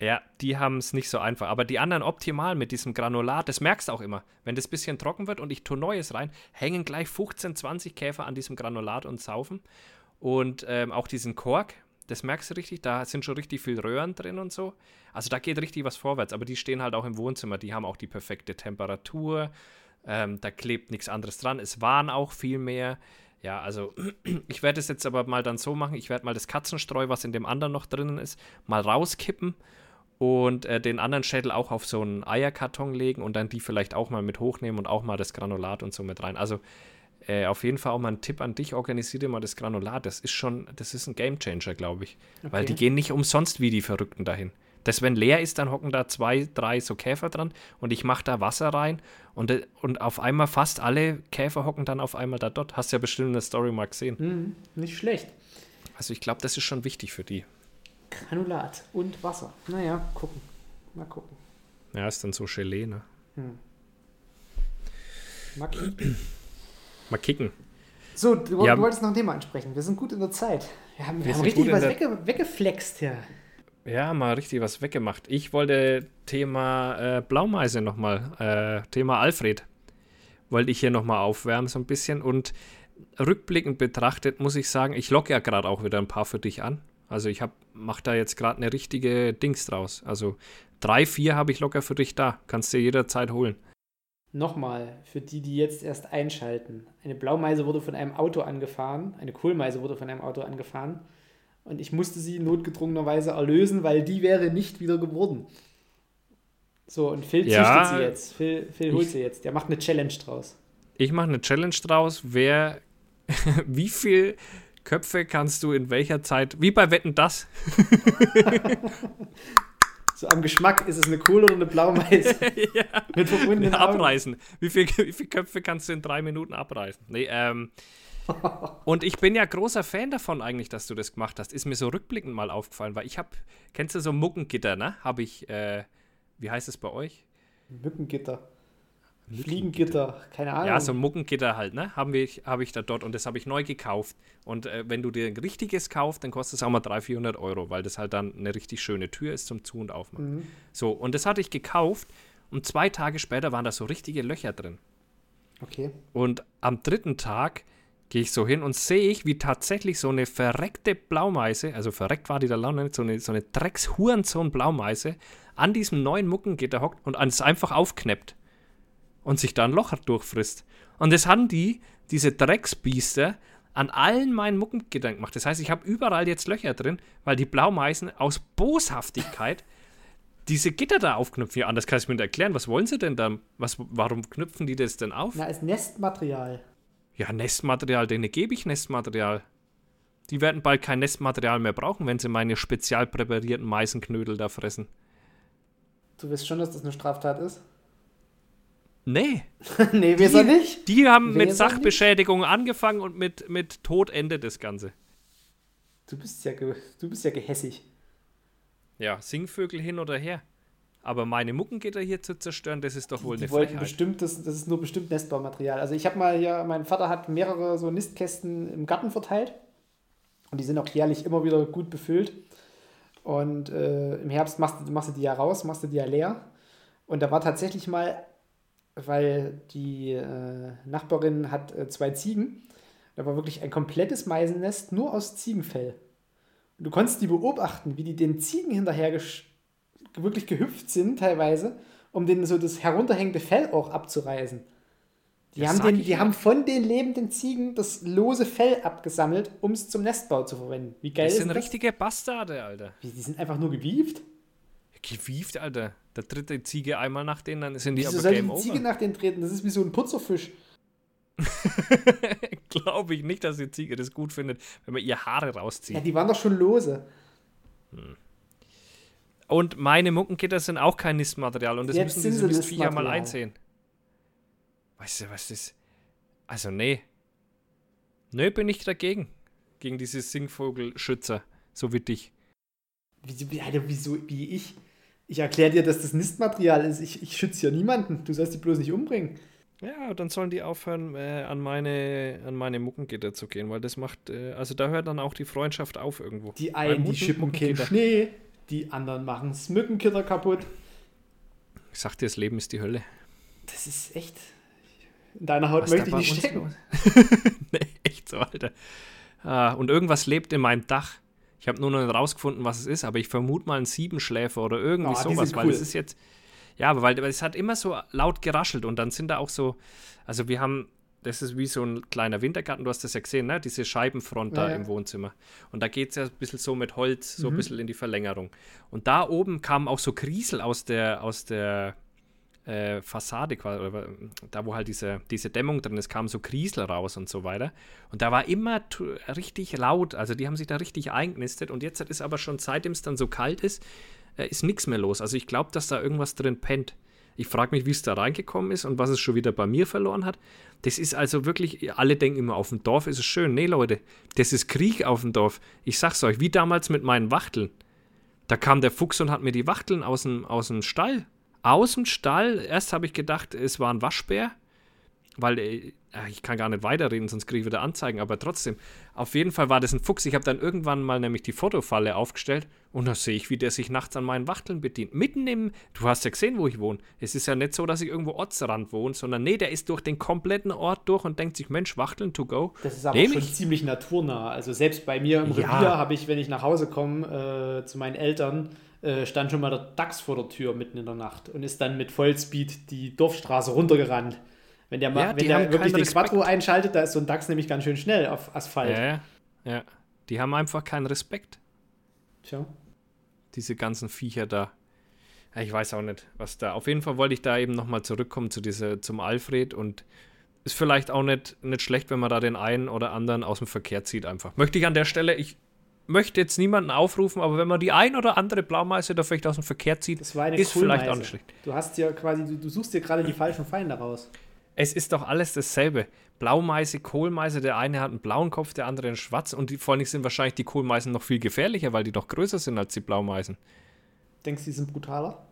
Speaker 1: Ja, die haben es nicht so einfach. Aber die anderen optimal mit diesem Granulat, das merkst du auch immer. Wenn das bisschen trocken wird und ich tue Neues rein, hängen gleich 15, 20 Käfer an diesem Granulat und saufen. Und ähm, auch diesen Kork, das merkst du richtig, da sind schon richtig viel Röhren drin und so. Also da geht richtig was vorwärts. Aber die stehen halt auch im Wohnzimmer, die haben auch die perfekte Temperatur. Ähm, da klebt nichts anderes dran. Es waren auch viel mehr. Ja, also ich werde es jetzt aber mal dann so machen. Ich werde mal das Katzenstreu, was in dem anderen noch drinnen ist, mal rauskippen und äh, den anderen Schädel auch auf so einen Eierkarton legen und dann die vielleicht auch mal mit hochnehmen und auch mal das Granulat und so mit rein. Also äh, auf jeden Fall auch mal ein Tipp an dich, organisiere dir mal das Granulat. Das ist schon, das ist ein Gamechanger, glaube ich. Weil die
Speaker 2: Okay.
Speaker 1: gehen nicht umsonst wie die Verrückten dahin. Das, wenn leer ist, dann hocken da zwei, drei so Käfer dran und ich mache da Wasser rein und, äh, und auf einmal fast alle Käfer hocken dann auf einmal da dort. Hast ja bestimmt in der Story mal gesehen.
Speaker 2: Hm, nicht schlecht.
Speaker 1: Also ich glaube, das ist schon wichtig für die.
Speaker 2: Granulat und Wasser. Naja, gucken. Mal gucken.
Speaker 1: Ja, ist dann so Gelee, ne?
Speaker 2: Mag ich.
Speaker 1: Mal kicken.
Speaker 2: So, du,
Speaker 1: Ja.
Speaker 2: du wolltest noch ein Thema ansprechen. Wir sind gut in der Zeit. Wir haben, wir
Speaker 1: Wir
Speaker 2: haben richtig was wegge weggeflext hier.
Speaker 1: Ja, mal richtig was weggemacht. Ich wollte Thema äh, Blaumeise nochmal, äh, Thema Alfred, wollte ich hier nochmal aufwärmen so ein bisschen. Und rückblickend betrachtet muss ich sagen, ich locke ja gerade auch wieder ein paar für dich an. Also ich mache da jetzt gerade eine richtige Dings draus. Also drei, vier habe ich locker für dich da. Kannst dir jederzeit holen.
Speaker 2: Nochmal, für die, die jetzt erst einschalten. Eine Blaumeise wurde von einem Auto angefahren, eine Kohlmeise wurde von einem Auto angefahren und ich musste sie notgedrungenerweise erlösen, weil die wäre nicht wieder geworden. So, und Phil
Speaker 1: Ja,
Speaker 2: züchtet sie jetzt. Phil, Phil holt
Speaker 1: ich-
Speaker 2: sie jetzt. Der macht eine Challenge draus.
Speaker 1: Ich mache eine Challenge draus. Wer, wie viel Köpfe kannst du in welcher Zeit, wie bei Wetten das,
Speaker 2: So am Geschmack ist es eine Kohle oder eine Blaumeise. Mit verbundenen
Speaker 1: abreißen. Wie viele viel Köpfe kannst du in drei Minuten abreißen? Nee, ähm. Und ich bin ja großer Fan davon eigentlich, dass du das gemacht hast. Ist mir so rückblickend mal aufgefallen, weil ich habe, kennst du so Muckengitter, ne? Habe ich, äh, wie heißt es bei euch?
Speaker 2: Mückengitter. Fliegengitter. Keine Ahnung.
Speaker 1: Ja, so ein Muckengitter halt, ne? Haben wir, habe ich da dort und das habe ich neu gekauft. Und äh, wenn du dir ein richtiges kaufst, dann kostet es auch mal 300, 400 Euro, weil das halt dann eine richtig schöne Tür ist zum Zu- und Aufmachen.
Speaker 2: Mhm.
Speaker 1: So, und das hatte ich gekauft und zwei Tage später waren da so richtige Löcher drin.
Speaker 2: Okay.
Speaker 1: Und am dritten Tag gehe ich so hin und sehe ich, wie tatsächlich so eine verreckte Blaumeise, also verreckt war die da lange nicht, so eine, so eine Drecks-Hurensohn-Blaumeise an diesem neuen Muckengitter hockt und es einfach aufkneppt und sich da ein Loch durchfrisst. Und das haben die, diese Drecksbiester, an allen meinen Muckengittern gemacht. Das heißt, ich habe überall jetzt Löcher drin, weil die Blaumeisen aus Boshaftigkeit diese Gitter da aufknüpfen. Ja, anders kann ich es mir nicht erklären. Was wollen sie denn da? Was, warum knüpfen die das denn auf?
Speaker 2: Na, als Nestmaterial.
Speaker 1: Ja, Nestmaterial, denen gebe ich Nestmaterial. Die werden bald kein Nestmaterial mehr brauchen, wenn sie meine spezial präparierten Meisenknödel da fressen.
Speaker 2: Du weißt schon, dass das eine Straftat ist?
Speaker 1: Nee,
Speaker 2: nee, wir sind nicht.
Speaker 1: die haben
Speaker 2: Wer
Speaker 1: mit Sachbeschädigung angefangen und mit, mit Tod endet das Ganze.
Speaker 2: Du bist ja, du bist ja gehässig.
Speaker 1: ja, Singvögel hin oder her. Aber meine Muckengitter hier zu zerstören, das ist doch wohl
Speaker 2: die
Speaker 1: eine
Speaker 2: wollten
Speaker 1: Frechheit.
Speaker 2: bestimmt, das, das ist nur bestimmt Nestbaumaterial. Also ich habe mal hier, mein Vater hat mehrere so Nistkästen im Garten verteilt. Und die sind auch jährlich immer wieder gut befüllt. Und äh, im Herbst machst, machst du die ja raus, machst du die ja leer. Und da war tatsächlich mal, weil die äh, Nachbarin hat äh, zwei Ziegen, da war wirklich ein komplettes Meisennest nur aus Ziegenfell. Und du konntest die beobachten, wie die den Ziegen hinterher wirklich gehüpft sind teilweise, um denen so das herunterhängende Fell auch abzureißen. Die,
Speaker 1: Das
Speaker 2: haben, den, die haben von den lebenden Ziegen das lose Fell abgesammelt, um es zum Nestbau zu verwenden. Wie geil
Speaker 1: Das
Speaker 2: ist
Speaker 1: sind
Speaker 2: das?
Speaker 1: richtige Bastarde, Alter.
Speaker 2: Die sind einfach nur gewieft.
Speaker 1: Gewieft, Alter. Der dritte Ziege einmal nach denen, dann sind die
Speaker 2: Wieso
Speaker 1: aber
Speaker 2: soll die
Speaker 1: Game
Speaker 2: Ziege
Speaker 1: Over.
Speaker 2: nach denen treten? Das ist wie so ein Putzerfisch.
Speaker 1: Glaube ich nicht, dass die Ziege das gut findet, wenn man ihr Haare rauszieht.
Speaker 2: Ja, die waren doch schon lose.
Speaker 1: Und meine Muckengitter sind auch kein Nistmaterial und das
Speaker 2: Jetzt
Speaker 1: müssen diese Mistviecher mal einsehen. Weißt du, was das Also, nee. Nö, bin ich dagegen. Gegen diese Singvogelschützer, so wie dich.
Speaker 2: Wie, wie, Alter, wieso, wie ich? Ich erkläre dir, dass das Nistmaterial ist. Ich, ich schütze ja niemanden. Du sollst die bloß nicht umbringen.
Speaker 1: Ja, dann sollen die aufhören, äh, an, meine, an meine Muckengitter zu gehen, weil das macht, äh, also da hört dann auch die Freundschaft auf irgendwo.
Speaker 2: Die einen, die schippen keinen. Schnee. Die anderen machen das Mückengitter kaputt.
Speaker 1: Ich sag dir, das Leben ist die Hölle.
Speaker 2: Das ist echt. In deiner Haut
Speaker 1: Was
Speaker 2: möchte ich nicht stecken.
Speaker 1: nee, echt so, Alter. Ah, und irgendwas lebt in meinem Dach. Ich habe nur noch nicht rausgefunden, was es ist, aber ich vermute mal einen Siebenschläfer oder irgendwie
Speaker 2: die
Speaker 1: sowas,
Speaker 2: sind
Speaker 1: weil
Speaker 2: cool.
Speaker 1: es ist jetzt. Ja, aber weil, es hat immer so laut geraschelt und dann sind da auch so. Also wir haben. Das ist wie so ein kleiner Wintergarten, du hast das ja gesehen, ne? Diese Scheibenfront da
Speaker 2: Ja, ja.
Speaker 1: im Wohnzimmer. Und da geht es ja ein bisschen so mit Holz, so ein
Speaker 2: Mhm.
Speaker 1: bisschen in die Verlängerung. Und da oben kam auch so Griesel aus der, aus der äh, Fassade oder da wo halt diese, diese Dämmung drin ist, kam so Griesel raus und so weiter. Und da war immer richtig laut, also die haben sich da richtig eingenistet und jetzt ist aber schon, seitdem es dann so kalt ist, äh, ist nichts mehr los. Also ich glaube, dass da irgendwas drin pennt. Ich frage mich, wie es da reingekommen ist und was es schon wieder bei mir verloren hat. Das ist also wirklich, alle denken immer, auf dem Dorf ist es schön. Nee, Leute, das ist Krieg auf dem Dorf. Ich sag's euch, wie damals mit meinen Wachteln. Da kam der Fuchs und hat mir die Wachteln aus dem, aus dem Stall. Aus dem Stall. Erst habe ich gedacht, es war ein Waschbär. Weil äh, ich kann gar nicht weiterreden, sonst kriege ich wieder Anzeigen. Aber trotzdem, auf jeden Fall war das ein Fuchs. Ich habe dann irgendwann mal nämlich die Fotofalle aufgestellt und da sehe ich, wie der sich nachts an meinen Wachteln bedient. Mitten im, du hast ja gesehen, wo ich wohne. Es ist ja nicht so, dass ich irgendwo Ortsrand wohne, sondern nee, der ist durch den kompletten Ort durch und denkt sich, Mensch, Wachteln to go.
Speaker 2: Das ist aber
Speaker 1: Nehm
Speaker 2: schon
Speaker 1: ich.
Speaker 2: ziemlich naturnah. Also selbst bei mir im
Speaker 1: Ja.
Speaker 2: Revier habe ich, wenn ich nach Hause komme, äh, zu meinen Eltern, äh, stand schon mal der Dachs vor der Tür mitten in der Nacht und ist dann mit Vollspeed die Dorfstraße runtergerannt. Wenn der,
Speaker 1: Ja,
Speaker 2: wenn der wirklich den
Speaker 1: Respekt.
Speaker 2: Quattro einschaltet, da ist so ein Dachs nämlich ganz schön schnell auf Asphalt.
Speaker 1: Ja, ja. Die haben einfach keinen Respekt.
Speaker 2: Tja.
Speaker 1: diese ganzen Viecher da. Ich weiß auch nicht, was da. Auf jeden Fall wollte ich da eben nochmal zurückkommen zu dieser, zum Alfred und ist vielleicht auch nicht, nicht schlecht, wenn man da den einen oder anderen aus dem Verkehr zieht einfach. Möchte ich an der Stelle, ich möchte jetzt niemanden aufrufen, aber wenn man die ein oder andere Blaumeise da vielleicht aus dem Verkehr zieht, ist
Speaker 2: Kohlmeise.
Speaker 1: vielleicht auch nicht schlecht.
Speaker 2: Du hast ja quasi, du, du suchst dir gerade die falschen Feinde raus.
Speaker 1: Es ist doch alles dasselbe. Blaumeise, Kohlmeise, der eine hat einen blauen Kopf, der andere einen schwarz und die, vor allem sind wahrscheinlich die Kohlmeisen noch viel gefährlicher, weil die noch größer sind als die Blaumeisen.
Speaker 2: Denkst du, die sind brutaler?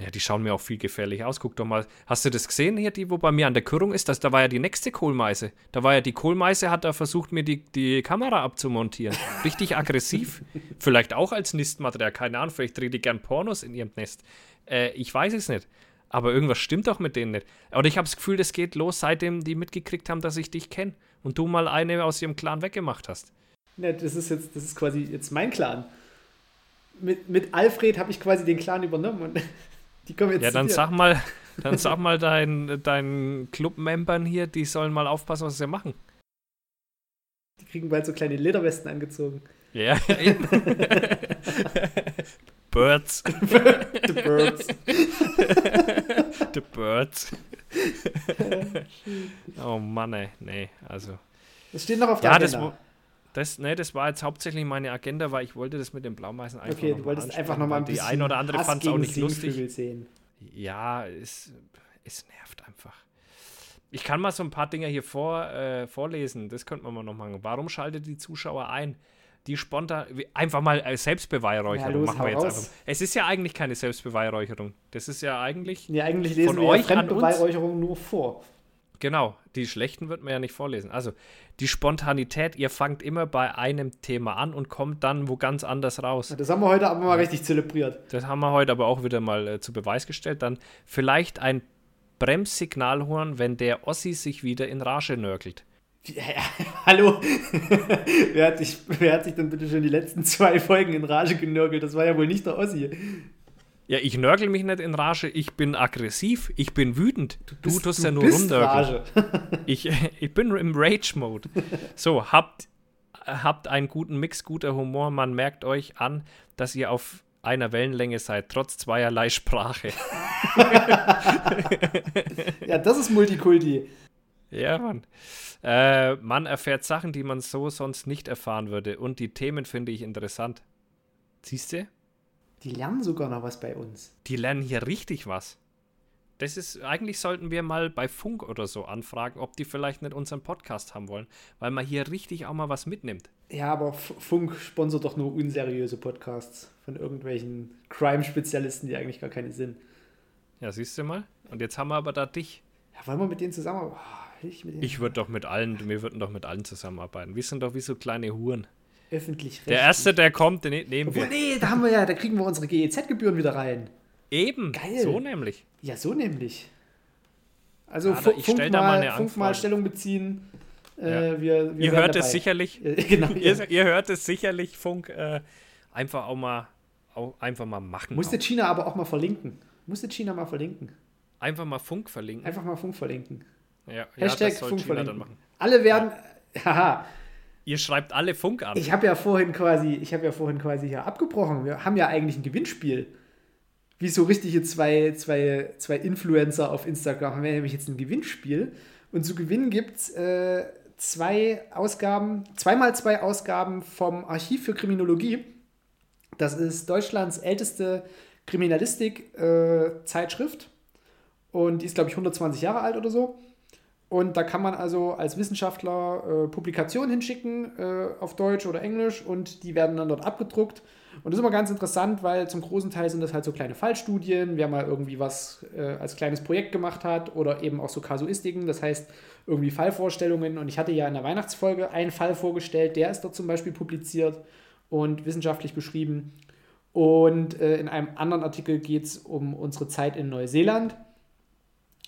Speaker 1: Ja, die schauen mir auch viel gefährlich aus. Guck doch mal. Hast du das gesehen hier, die, wo bei mir an der Körung ist? Das, da war ja die nächste Kohlmeise. Da war ja die Kohlmeise, hat da versucht, mir die, die Kamera abzumontieren. Richtig aggressiv. vielleicht auch als Nistmaterial, keine Ahnung. Vielleicht dreht die gern Pornos in ihrem Nest. Äh, ich weiß es nicht. Aber irgendwas stimmt doch mit denen nicht. Oder ich habe das Gefühl, das geht los, seitdem die mitgekriegt haben, dass ich dich kenne. Und du mal eine aus ihrem Clan weggemacht hast.
Speaker 2: Ne, das ist jetzt, das ist quasi jetzt mein Clan. Mit, mit Alfred habe ich quasi den Clan übernommen und die kommen jetzt
Speaker 1: Ja, dann sag mal, dann sag mal deinen, deinen Club-Membern hier, die sollen mal aufpassen, was sie machen.
Speaker 2: Die kriegen bald so kleine Lederwesten angezogen.
Speaker 1: Ja, eben. Birds.
Speaker 2: The Birds.
Speaker 1: The Birds. oh Mann, ey. Nee, also.
Speaker 2: Das steht noch auf der
Speaker 1: Ja, das,
Speaker 2: Agenda.
Speaker 1: wo- das, nee, das war jetzt hauptsächlich meine Agenda, weil ich wollte das mit den Blaumeisen einfach
Speaker 2: okay, du wolltest einfach nochmal ein bisschen
Speaker 1: Die eine oder andere fand es auch nicht lustig.
Speaker 2: Sehen.
Speaker 1: Ja, es, es nervt einfach. Ich kann mal so ein paar Dinge hier vor, äh, vorlesen. Das könnte man mal noch machen. Warum schaltet die Zuschauer ein? Die spontan, einfach mal äh, Selbstbeweihräucherung
Speaker 2: Ja, los,
Speaker 1: machen wir jetzt
Speaker 2: raus.
Speaker 1: einfach. Es ist ja eigentlich keine Selbstbeweihräucherung. Das ist ja eigentlich,
Speaker 2: Nee, eigentlich lesen
Speaker 1: Von
Speaker 2: wir ja
Speaker 1: euch uns?
Speaker 2: Fremdbeweihräucherung nur vor.
Speaker 1: genau, die schlechten wird man ja nicht vorlesen. Also, die Spontanität, ihr fangt immer bei einem Thema an und kommt dann wo ganz anders raus.
Speaker 2: Das haben wir heute aber mal richtig zelebriert.
Speaker 1: Das haben wir heute aber auch wieder mal äh, zu Beweis gestellt. Dann vielleicht ein Bremssignalhorn, wenn der Ossi sich wieder in Rage nörgelt.
Speaker 2: Hallo? wer, hat sich, wer hat sich denn bitte schon die letzten zwei Folgen in Rage genörgelt? Das war ja wohl nicht der Ossi.
Speaker 1: Ja, ich nörgel mich nicht in Rage, ich bin aggressiv, ich bin wütend. Du,
Speaker 2: Bist-
Speaker 1: tust
Speaker 2: du
Speaker 1: ja nur.
Speaker 2: Rage.
Speaker 1: Ich, ich bin im Rage-Mode. So, habt, habt einen guten Mix, guter Humor. Man merkt euch an, dass ihr auf einer Wellenlänge seid, trotz zweierlei Sprache.
Speaker 2: Ja, das ist Multikulti.
Speaker 1: Ja, Mann. Äh, man erfährt Sachen, die man so sonst nicht erfahren würde. Und die Themen finde ich interessant. Siehst du?
Speaker 2: Die lernen sogar noch was bei uns.
Speaker 1: Die lernen hier richtig was. Das ist, eigentlich sollten wir mal bei Funk oder so anfragen, ob die vielleicht nicht unseren Podcast haben wollen, weil man hier richtig auch mal was mitnimmt.
Speaker 2: Ja, aber Funk sponsert doch nur unseriöse Podcasts von irgendwelchen Crime-Spezialisten, die eigentlich gar keine sind.
Speaker 1: Ja, siehst du mal? Und jetzt haben wir aber da dich.
Speaker 2: Ja, wollen wir mit denen zusammen? Oh, ich
Speaker 1: Ich würde doch mit allen, wir würden doch mit allen zusammenarbeiten. Wir sind doch wie so kleine Huren.
Speaker 2: öffentlich
Speaker 1: Der Erste, der kommt, den nehmen
Speaker 2: Obwohl,
Speaker 1: wir.
Speaker 2: nee, da haben wir ja, da kriegen wir unsere GEZ-Gebühren wieder rein.
Speaker 1: Eben,
Speaker 2: Geil.
Speaker 1: so nämlich.
Speaker 2: Ja, so nämlich. Also
Speaker 1: Ja,
Speaker 2: Funk,
Speaker 1: stell da
Speaker 2: mal, Funk mal. Stellung beziehen. Äh,
Speaker 1: Ja.
Speaker 2: wir, wir
Speaker 1: Ihr hört
Speaker 2: dabei.
Speaker 1: es sicherlich.
Speaker 2: Äh, genau, ja.
Speaker 1: Ihr, ihr hört es sicherlich, Funk. Äh, einfach auch mal, auch einfach mal machen.
Speaker 2: Musste. China aber auch mal verlinken. Musste China mal verlinken.
Speaker 1: Einfach mal Funk verlinken.
Speaker 2: Einfach mal Funk verlinken.
Speaker 1: Ja,
Speaker 2: Hashtag
Speaker 1: ja,
Speaker 2: Funk. Alle werden. Haha,
Speaker 1: Ihr schreibt alle Funk an.
Speaker 2: ich habe ja vorhin quasi, ich habe ja vorhin quasi hier abgebrochen. Wir haben ja eigentlich ein Gewinnspiel. Wie so richtige zwei, zwei, zwei Influencer auf Instagram haben wir nämlich jetzt ein Gewinnspiel. Und zu gewinnen gibt es äh, zwei Ausgaben, zweimal zwei Ausgaben vom Archiv für Kriminologie. Das ist Deutschlands älteste Kriminalistik-Zeitschrift. und die ist, glaube ich, 120 Jahre alt oder so. Und da kann man also als Wissenschaftler äh, Publikationen hinschicken äh, auf Deutsch oder Englisch und die werden dann dort abgedruckt. Und das ist immer ganz interessant, weil zum großen Teil sind das halt so kleine Fallstudien, wer mal irgendwie was äh, als kleines Projekt gemacht hat oder eben auch so Kasuistiken, das heißt irgendwie Fallvorstellungen. Und ich hatte ja in der Weihnachtsfolge einen Fall vorgestellt, der ist dort zum Beispiel publiziert und wissenschaftlich beschrieben. Und äh, in einem anderen Artikel geht es um unsere Zeit in Neuseeland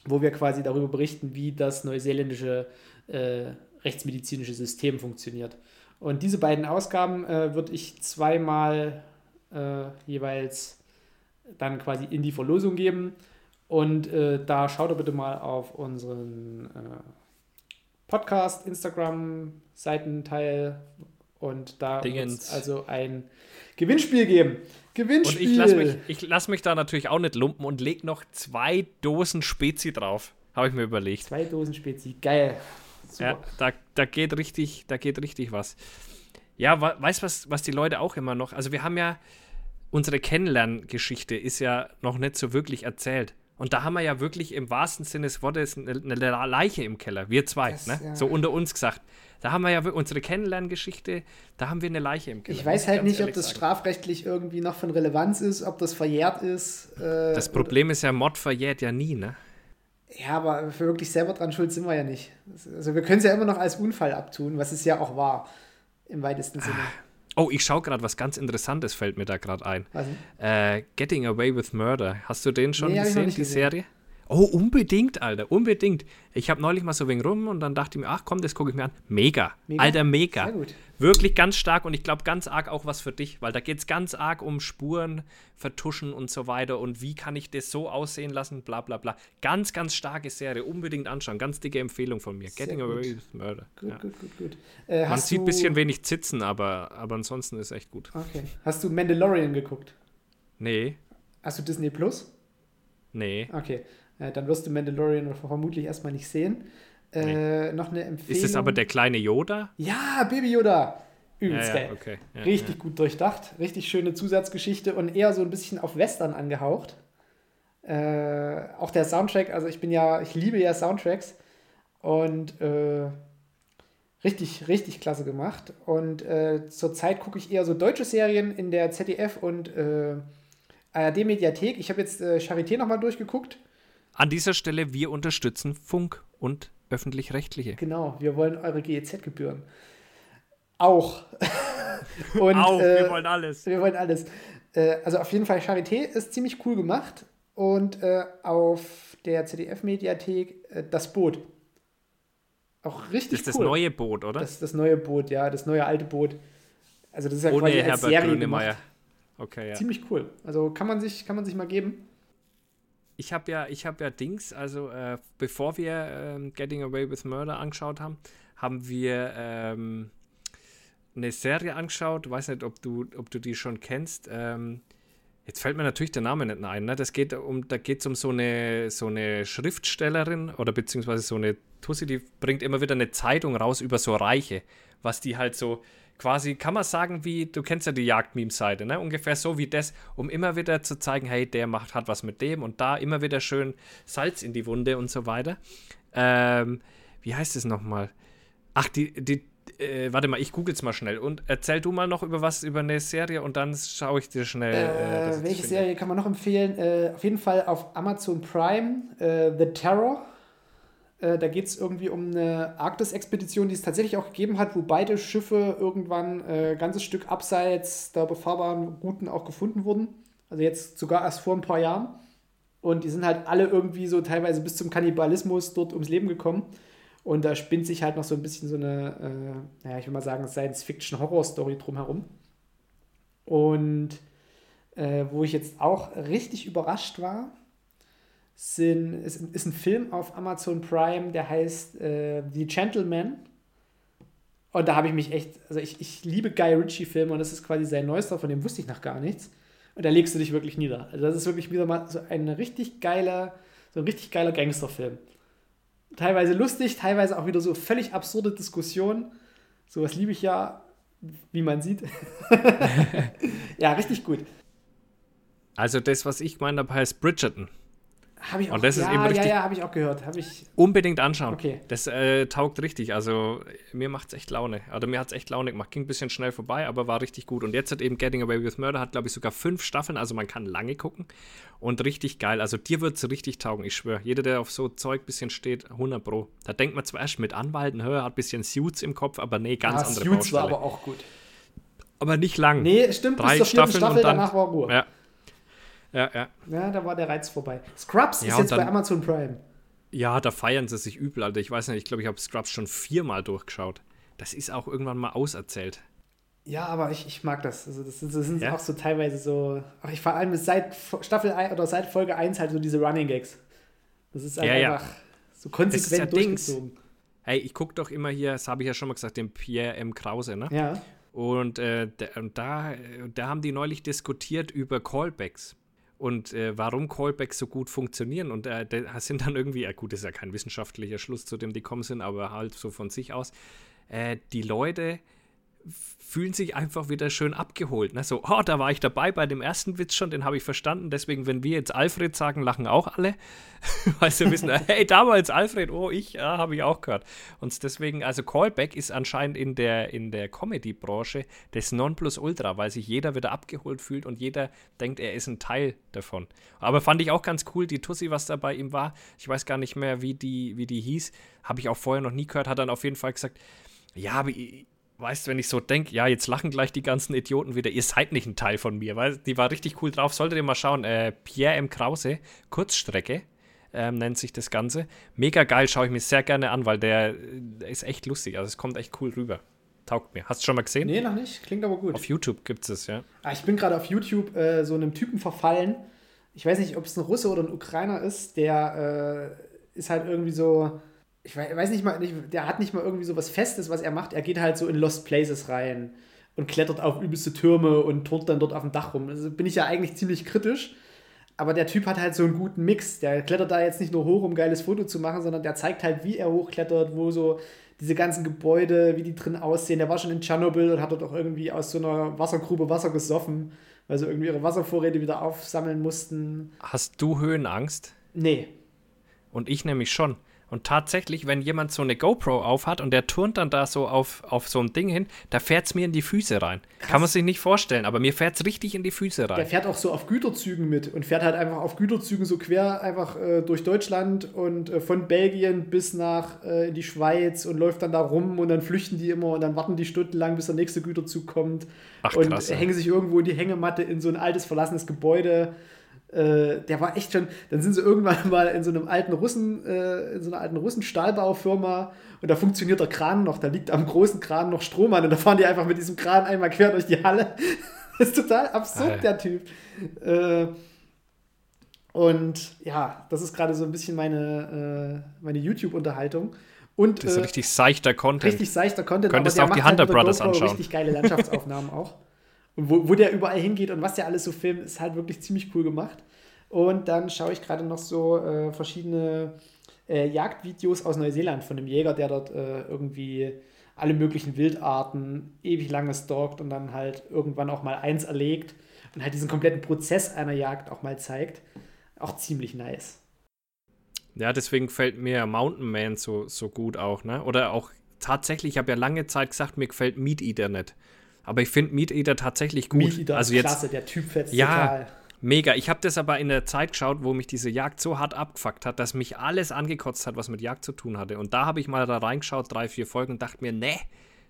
Speaker 2: wo wir quasi darüber berichten, wie das neuseeländische äh, rechtsmedizinische System funktioniert. Und diese beiden Ausgaben äh, würde ich zweimal äh, jeweils dann quasi in die Verlosung geben. Und äh, da schaut ihr bitte mal auf unseren äh, Podcast, Instagram-Seitenteil und da wird es also ein Gewinnspiel geben. Gewinnspiel!
Speaker 1: Und ich lasse mich, ich lass mich da natürlich auch nicht lumpen und leg noch zwei Dosen Spezi drauf. Habe ich mir überlegt.
Speaker 2: Zwei Dosen Spezi, geil. Super.
Speaker 1: Ja, da, da geht richtig, da geht richtig was. Ja, weißt du, was, was die Leute auch immer noch, also wir haben ja, unsere Kennenlerngeschichte ist ja noch nicht so wirklich erzählt. Und da haben wir ja wirklich im wahrsten Sinne des Wortes eine, eine Leiche im Keller. Wir zwei,
Speaker 2: Das,
Speaker 1: ne?
Speaker 2: ja.
Speaker 1: So unter uns gesagt. Da haben wir ja unsere Kennenlerngeschichte, da haben wir eine Leiche im Keller.
Speaker 2: Ich weiß halt nicht, ob das
Speaker 1: sagen.
Speaker 2: strafrechtlich irgendwie noch von Relevanz ist, ob das verjährt ist. Äh,
Speaker 1: Das Problem ist ja, Mord verjährt ja nie, ne?
Speaker 2: Ja, aber für wirklich selber dran schuld sind wir ja nicht. Also wir können es ja immer noch als Unfall abtun, was es ja auch war. Im weitesten Sinne.
Speaker 1: Oh, ich schaue gerade, was ganz Interessantes fällt mir da gerade ein.
Speaker 2: Was?
Speaker 1: Äh, Getting Away with Murder. Hast du den schon
Speaker 2: Nee,
Speaker 1: gesehen, die
Speaker 2: gesehen.
Speaker 1: Serie? Oh, unbedingt, Alter, unbedingt. Ich habe neulich mal so wegen rum und dann dachte ich mir, ach komm, das gucke ich mir an. Mega.
Speaker 2: Mega?
Speaker 1: Alter, mega.
Speaker 2: Sehr gut.
Speaker 1: Wirklich ganz stark und ich glaube ganz arg auch was für dich, weil da geht es ganz arg um Spuren, Vertuschen und so weiter und wie kann ich das so aussehen lassen, bla bla bla. Ganz, ganz starke Serie, unbedingt anschauen. Ganz dicke Empfehlung von mir.
Speaker 2: Sehr
Speaker 1: Getting
Speaker 2: gut.
Speaker 1: Away with Murder.
Speaker 2: Gut,
Speaker 1: Ja.
Speaker 2: gut, gut, gut. Äh,
Speaker 1: Man sieht ein bisschen wenig Zitzen, aber, aber ansonsten ist echt gut.
Speaker 2: Okay. Hast du Mandalorian geguckt?
Speaker 1: Nee,
Speaker 2: Hast du Disney Plus?
Speaker 1: nee.
Speaker 2: Okay. Äh, dann wirst du Mandalorian vermutlich erstmal nicht sehen. Äh, Noch eine Empfehlung.
Speaker 1: Ist es aber der kleine Yoda?
Speaker 2: Ja, Baby Yoda.
Speaker 1: Ja,
Speaker 2: Übelst
Speaker 1: ja,
Speaker 2: geil.
Speaker 1: okay. Ja,
Speaker 2: Richtig gut durchdacht, richtig schöne Zusatzgeschichte und eher so ein bisschen auf Western angehaucht. Äh, auch der Soundtrack, also ich bin ja, ich liebe ja Soundtracks und äh, Richtig, richtig klasse gemacht. Und äh, zurzeit gucke ich eher so deutsche Serien in der ZDF und äh, ARD-Mediathek. Ich habe jetzt äh, Charité nochmal durchgeguckt.
Speaker 1: An dieser Stelle, wir unterstützen Funk und öffentlich-rechtliche.
Speaker 2: Genau, wir wollen eure GEZ-Gebühren. Auch.
Speaker 1: und, Auch, äh, wir wollen alles.
Speaker 2: Wir wollen alles. Äh, also auf jeden Fall, Charité ist ziemlich cool gemacht. Und äh, auf der ZDF-Mediathek äh, das Boot. Auch richtig
Speaker 1: Das ist cool. das neue Boot, oder?
Speaker 2: Das ist das neue Boot, ja, das neue alte Boot. Also das ist ja Ohne quasi als Herbert Serie.
Speaker 1: Okay, ja.
Speaker 2: Ziemlich cool. Also kann man sich, kann man sich mal geben.
Speaker 1: Ich habe ja, ich ja Dings, also äh, bevor wir ähm, Getting Away with Murder angeschaut haben, haben wir ähm, eine Serie angeschaut. Weiß nicht, ob du, ob du die schon kennst. Ähm, jetzt fällt mir natürlich der Name nicht ein. Ne? Das geht um, da geht es um so eine, so eine Schriftstellerin oder beziehungsweise so eine Tussi, die bringt immer wieder eine Zeitung raus über so Reiche, was die halt so quasi, kann man sagen, wie, du kennst ja die Jagd-Meme-Seite, ne? Ungefähr so wie das, um immer wieder zu zeigen, hey, der macht, hat was mit dem und da immer wieder schön Salz in die Wunde und so weiter. Ähm, wie heißt es nochmal? Ach, die, die, äh, warte mal, ich google es mal schnell und erzähl du mal noch über was, über eine Serie und dann schaue ich dir schnell.
Speaker 2: Äh, äh, welche Serie kann man noch empfehlen? Äh, auf jeden Fall auf Amazon Prime, äh, The Terror äh, da geht es irgendwie um eine Arktis-Expedition, die es tatsächlich auch gegeben hat, wo beide Schiffe irgendwann ein äh, ganzes Stück abseits der befahrbaren Routen auch gefunden wurden. Also jetzt sogar erst vor ein paar Jahren. Und die sind halt alle irgendwie so teilweise bis zum Kannibalismus dort ums Leben gekommen. Und da spinnt sich halt noch so ein bisschen so eine, äh, naja, ich will mal sagen, Science-Fiction-Horror-Story drumherum. Und äh, wo ich jetzt auch richtig überrascht war, sind, ist, ist ein Film auf Amazon Prime, der heißt äh, The Gentleman. Und da habe ich mich echt, also ich, ich liebe Guy Ritchie-Filme und das ist quasi sein neuester, von dem wusste ich noch gar nichts. Und da legst du dich wirklich nieder. Also das ist wirklich wieder mal so ein richtig geiler, so ein richtig geiler Gangsterfilm. Teilweise lustig, teilweise auch wieder so völlig absurde Diskussionen. Sowas liebe ich ja, wie man sieht. ja, richtig gut.
Speaker 1: Also das, was ich meine, heißt Bridgerton.
Speaker 2: Habe ich auch.
Speaker 1: Und das ja, ist eben richtig
Speaker 2: ja, ja, habe ich auch gehört. Hab ich
Speaker 1: unbedingt anschauen.
Speaker 2: Okay.
Speaker 1: Das äh, taugt richtig. Also mir macht es echt Laune. Oder mir hat es echt Laune gemacht. Ging ein bisschen schnell vorbei, aber war richtig gut. Und jetzt hat eben Getting Away with Murder, hat glaube ich sogar fünf Staffeln. Also man kann lange gucken. Und richtig geil. Also dir wird es richtig taugen, ich schwöre. Jeder, der auf so Zeug ein bisschen steht, 100 Pro. Da denkt man zwar erst mit Anwalten, hör, hat ein bisschen Suits im Kopf, aber nee, ganz ja, andere
Speaker 2: Suits Baustelle. war aber auch gut.
Speaker 1: Aber nicht lang.
Speaker 2: Nee, stimmt,
Speaker 1: Drei bis zur Staffeln Staffel,
Speaker 2: dann, danach war Ruhe.
Speaker 1: Ja. Ja, ja.
Speaker 2: Ja, da war der Reiz vorbei. Scrubs ja, ist jetzt dann, bei Amazon Prime.
Speaker 1: Ja, da feiern sie sich übel, Alter. Ich weiß nicht, ich glaube, ich habe Scrubs schon viermal durchgeschaut. Das ist auch irgendwann mal auserzählt.
Speaker 2: Ja, aber ich, ich mag das. Also das, das sind ja? auch so teilweise so. Ach, ich vor allem seit Staffel 1 oder seit Folge 1 halt so diese Running Gags. Das ist halt ja, einfach ja. so konsequent ja durchgezogen. Dings.
Speaker 1: Hey, ich gucke doch immer hier, das habe ich ja schon mal gesagt, den Pierre M. Krause, ne?
Speaker 2: Ja.
Speaker 1: Und, äh, und da, da haben die neulich diskutiert über Callbacks und äh, warum Callbacks so gut funktionieren. Und äh, sind dann irgendwie, ja gut, das ist ja kein wissenschaftlicher Schluss, zu dem die kommen sind, aber halt so von sich aus, äh, die Leute fühlen sich einfach wieder schön abgeholt. Ne? So, oh, da war ich dabei bei dem ersten Witz schon, den habe ich verstanden. Deswegen, wenn wir jetzt Alfred sagen, lachen auch alle. Weil sie wissen, hey, damals Alfred, oh, ich, ja, habe ich auch gehört. Und deswegen, also Callback ist anscheinend in der, in der Comedy-Branche das Nonplusultra, weil sich jeder wieder abgeholt fühlt und jeder denkt, er ist ein Teil davon. Aber fand ich auch ganz cool, die Tussi, was da bei ihm war. Ich weiß gar nicht mehr, wie die, wie die hieß. Habe ich auch vorher noch nie gehört, hat dann auf jeden Fall gesagt, ja, aber ich, weißt, wenn ich so denke, ja, jetzt lachen gleich die ganzen Idioten wieder, ihr seid nicht ein Teil von mir, weil die war richtig cool drauf. Solltet ihr mal schauen, äh, Pierre M. Krause, Kurzstrecke, ähm, nennt sich das Ganze. Mega geil, schaue ich mir sehr gerne an, weil der, der, ist echt lustig, also es kommt echt cool rüber. Taugt mir. Hast du schon mal gesehen?
Speaker 2: Nee, noch nicht. Klingt aber gut.
Speaker 1: Auf YouTube gibt es, ja.
Speaker 2: Ah, ich bin gerade auf YouTube äh, so einem Typen verfallen. Ich weiß nicht, ob es ein Russe oder ein Ukrainer ist, der äh, ist halt irgendwie so ich weiß nicht mal, der hat nicht mal irgendwie so was Festes, was er macht. Er geht halt so in Lost Places rein und klettert auf übelste Türme und turnt dann dort auf dem Dach rum. Also bin ich ja eigentlich ziemlich kritisch. Aber der Typ hat halt so einen guten Mix. Der klettert da jetzt nicht nur hoch, um geiles Foto zu machen, sondern der zeigt halt, wie er hochklettert, wo so diese ganzen Gebäude, wie die drin aussehen. Der war schon in Tschernobyl und hat dort auch irgendwie aus so einer Wassergrube Wasser gesoffen, weil sie irgendwie ihre Wasservorräte wieder aufsammeln mussten.
Speaker 1: Hast du Höhenangst?
Speaker 2: Nee.
Speaker 1: Und ich nämlich schon. Und tatsächlich, wenn jemand so eine GoPro aufhat und der turnt dann da so auf, auf so ein Ding hin, da fährt es mir in die Füße rein. Krass. Kann man sich nicht vorstellen, aber mir fährt es richtig in die Füße rein.
Speaker 2: Der fährt auch so auf Güterzügen mit und fährt halt einfach auf Güterzügen so quer einfach äh, durch Deutschland und äh, von Belgien bis nach äh, in die Schweiz und läuft dann da rum und dann flüchten die immer und dann warten die stundenlang, bis der nächste Güterzug kommt Ach, und krass, hängen sich irgendwo in die Hängematte in so ein altes verlassenes Gebäude äh, der war echt schon, dann sind sie irgendwann mal in so einem alten Russen, äh, in so einer alten Russen-Stahlbaufirma und da funktioniert der Kran noch, da liegt am großen Kran noch Strom an und da fahren die einfach mit diesem Kran einmal quer durch die Halle. das ist total absurd, Alter. der Typ. Äh, und ja, das ist gerade so ein bisschen meine, äh, meine YouTube-Unterhaltung. Und,
Speaker 1: das ist
Speaker 2: äh,
Speaker 1: richtig seichter Content.
Speaker 2: Richtig seichter Content.
Speaker 1: Könntest aber auch die Hunter halt Brothers anschauen.
Speaker 2: Richtig geile Landschaftsaufnahmen auch. Und wo, wo der überall hingeht und was der alles so filmt, ist halt wirklich ziemlich cool gemacht. Und dann schaue ich gerade noch so äh, verschiedene äh, Jagdvideos aus Neuseeland von einem Jäger, der dort äh, irgendwie alle möglichen Wildarten ewig lange stalkt und dann halt irgendwann auch mal eins erlegt und halt diesen kompletten Prozess einer Jagd auch mal zeigt. Auch ziemlich nice.
Speaker 1: Ja, deswegen fällt mir Mountain Man so, so gut auch, ne? Oder auch tatsächlich, ich habe ja lange Zeit gesagt, mir gefällt Meat Eater nicht. Aber ich finde Meat Eater tatsächlich gut. Meat
Speaker 2: Eater also ist klasse, der Typ fetzt
Speaker 1: ja, total. Mega. Ich habe das aber in der Zeit geschaut, wo mich diese Jagd so hart abgefuckt hat, dass mich alles angekotzt hat, was mit Jagd zu tun hatte. Und da habe ich mal da reingeschaut, drei, vier Folgen, und dachte mir, nee,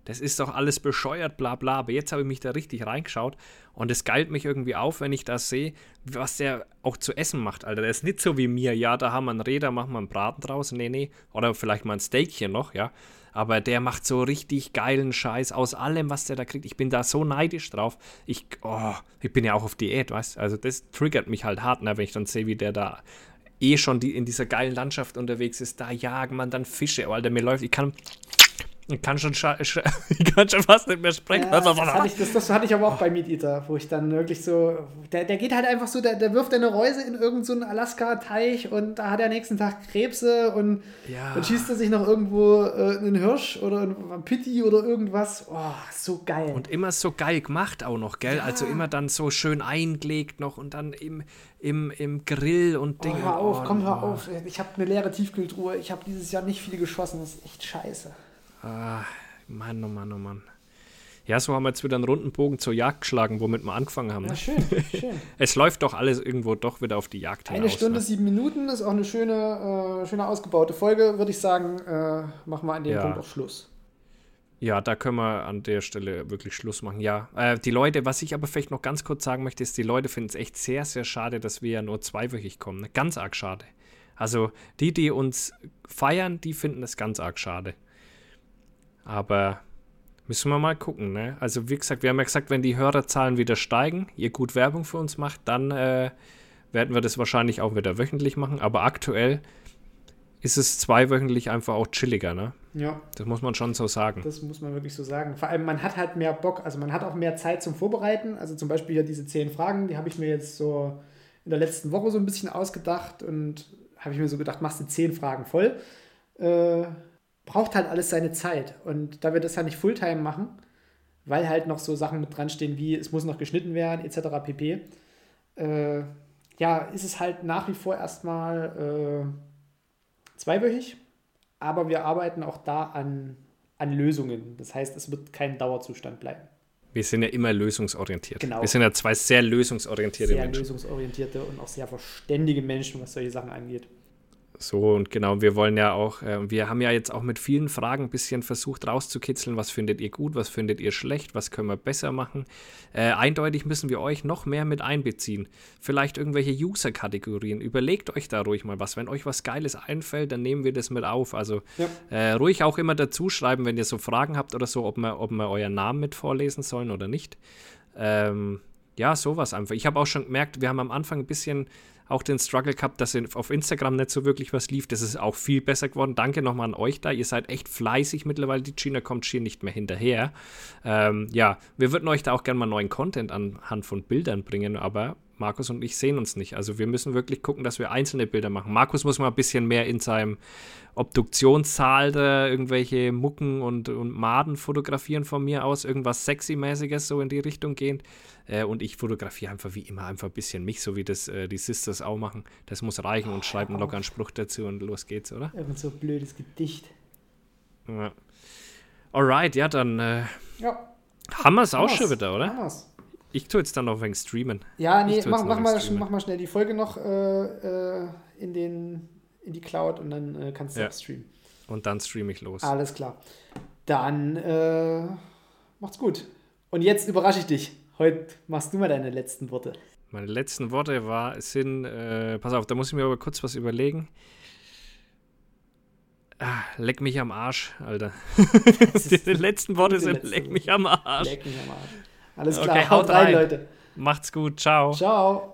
Speaker 1: das ist doch alles bescheuert, bla bla. Aber jetzt habe ich mich da richtig reingeschaut und es geilt mich irgendwie auf, wenn ich das sehe, was der auch zu essen macht, Alter. Der ist nicht so wie mir, ja, da haben wir einen Räder, machen wir einen Braten draus. Nee, nee. Oder vielleicht mal ein Steakchen noch, ja aber der macht so richtig geilen Scheiß aus allem, was der da kriegt. Ich bin da so neidisch drauf. Ich, oh, ich bin ja auch auf Diät, weißt du? Also das triggert mich halt hart, ne, wenn ich dann sehe, wie der da eh schon die, in dieser geilen Landschaft unterwegs ist. Da jagen man dann Fische, Alter, mir läuft, ich kann ich kann schon, ich kann schon fast nicht mehr sprechen. Ja,
Speaker 2: das, hatte ich, das, das, hatte ich aber auch bei Meat Eater, wo ich dann wirklich so. Der, der geht halt einfach so, der, der wirft eine Reuse in irgendeinen so Alaska-Teich und da hat er nächsten Tag Krebse und ja. dann schießt er sich noch irgendwo äh, einen Hirsch oder einen Pitti oder irgendwas. Oh, so geil.
Speaker 1: Und immer so geil gemacht auch noch, gell? Ja. Also immer dann so schön eingelegt noch und dann im, im, im Grill und Dinge.
Speaker 2: Oh, hör auf, oh, komm, hör oh. auf. Ich habe eine leere Tiefkühltruhe. Ich habe dieses Jahr nicht viele geschossen. Das ist echt scheiße.
Speaker 1: Ah, Mann, oh Mann, oh Mann. Ja, so haben wir jetzt wieder einen runden Bogen zur Jagd geschlagen, womit wir angefangen haben.
Speaker 2: Ja, schön, schön.
Speaker 1: es läuft doch alles irgendwo doch wieder auf die Jagd
Speaker 2: hinaus. Eine Stunde, ne? sieben Minuten ist auch eine schöne, äh, schöne ausgebaute Folge, würde ich sagen. Äh, machen wir an dem ja. Punkt auch Schluss.
Speaker 1: Ja, da können wir an der Stelle wirklich Schluss machen. Ja, äh, die Leute, was ich aber vielleicht noch ganz kurz sagen möchte, ist, die Leute finden es echt sehr, sehr schade, dass wir ja nur zweiwöchig kommen. Ne? Ganz arg schade. Also die, die uns feiern, die finden es ganz arg schade. Aber müssen wir mal gucken. Ne? Also wie gesagt, wir haben ja gesagt, wenn die Hörerzahlen wieder steigen, ihr gut Werbung für uns macht, dann äh, werden wir das wahrscheinlich auch wieder wöchentlich machen. Aber aktuell ist es zweiwöchentlich einfach auch chilliger, ne?
Speaker 2: Ja.
Speaker 1: Das muss man schon so sagen.
Speaker 2: Das muss man wirklich so sagen. Vor allem, man hat halt mehr Bock, also man hat auch mehr Zeit zum Vorbereiten. Also zum Beispiel hier diese zehn Fragen, die habe ich mir jetzt so in der letzten Woche so ein bisschen ausgedacht und habe ich mir so gedacht, machst du zehn Fragen voll. Äh, braucht halt alles seine Zeit. Und da wir das ja nicht Fulltime machen, weil halt noch so Sachen mit dran stehen wie es muss noch geschnitten werden, etc. pp. Äh, ja, ist es halt nach wie vor erstmal äh, zweiwöchig, aber wir arbeiten auch da an, an Lösungen. Das heißt, es wird kein Dauerzustand bleiben.
Speaker 1: Wir sind ja immer lösungsorientiert.
Speaker 2: Genau.
Speaker 1: Wir sind ja zwei sehr lösungsorientierte
Speaker 2: sehr Menschen. Sehr lösungsorientierte und auch sehr verständige Menschen, was solche Sachen angeht.
Speaker 1: So und genau, wir wollen ja auch, äh, wir haben ja jetzt auch mit vielen Fragen ein bisschen versucht rauszukitzeln, was findet ihr gut, was findet ihr schlecht, was können wir besser machen. Äh, eindeutig müssen wir euch noch mehr mit einbeziehen. Vielleicht irgendwelche User-Kategorien. Überlegt euch da ruhig mal was. Wenn euch was Geiles einfällt, dann nehmen wir das mit auf. Also ja. äh, ruhig auch immer dazu schreiben, wenn ihr so Fragen habt oder so, ob wir, ob wir euren Namen mit vorlesen sollen oder nicht. Ähm, ja, sowas einfach. Ich habe auch schon gemerkt, wir haben am Anfang ein bisschen auch den Struggle gehabt, dass auf Instagram nicht so wirklich was lief. Das ist auch viel besser geworden. Danke nochmal an euch da. Ihr seid echt fleißig mittlerweile. Die China kommt schier nicht mehr hinterher. Ähm, ja, wir würden euch da auch gerne mal neuen Content anhand von Bildern bringen, aber Markus und ich sehen uns nicht. Also wir müssen wirklich gucken, dass wir einzelne Bilder machen. Markus muss mal ein bisschen mehr in seinem Obduktionssaal da irgendwelche Mucken und, und Maden fotografieren von mir aus, irgendwas Sexy-mäßiges so in die Richtung gehen. Äh, und ich fotografiere einfach wie immer einfach ein bisschen mich, so wie das äh, die Sisters auch machen. Das muss reichen und schreibe einen lockeren Spruch dazu und los geht's, oder?
Speaker 2: Irgend so ein blödes Gedicht.
Speaker 1: Ja. Alright, ja, dann äh,
Speaker 2: Ja.
Speaker 1: haben wir es auch schon wieder, oder?
Speaker 2: Hammer's.
Speaker 1: Ich tue jetzt dann noch wegen streamen.
Speaker 2: Ja, nee, mach, mach, mal, mach mal schnell die Folge noch äh, äh, in, den, in die Cloud und dann äh, kannst du
Speaker 1: Ja.
Speaker 2: streamen.
Speaker 1: Und dann streame ich los.
Speaker 2: Alles klar. Dann äh, macht's gut. Und jetzt überrasche ich dich. Heute machst du mal deine letzten Worte.
Speaker 1: Meine letzten Worte war, sind, äh, pass auf, da muss ich mir aber kurz was überlegen. Ah, leck mich am Arsch, Alter. Die letzten Worte sind,
Speaker 2: letzte
Speaker 1: leck mich am Arsch.
Speaker 2: Leck mich am Arsch. Alles
Speaker 1: Okay,
Speaker 2: klar,
Speaker 1: haut
Speaker 2: haut rein,
Speaker 1: rein.
Speaker 2: Leute.
Speaker 1: Macht's gut, ciao.
Speaker 2: Ciao.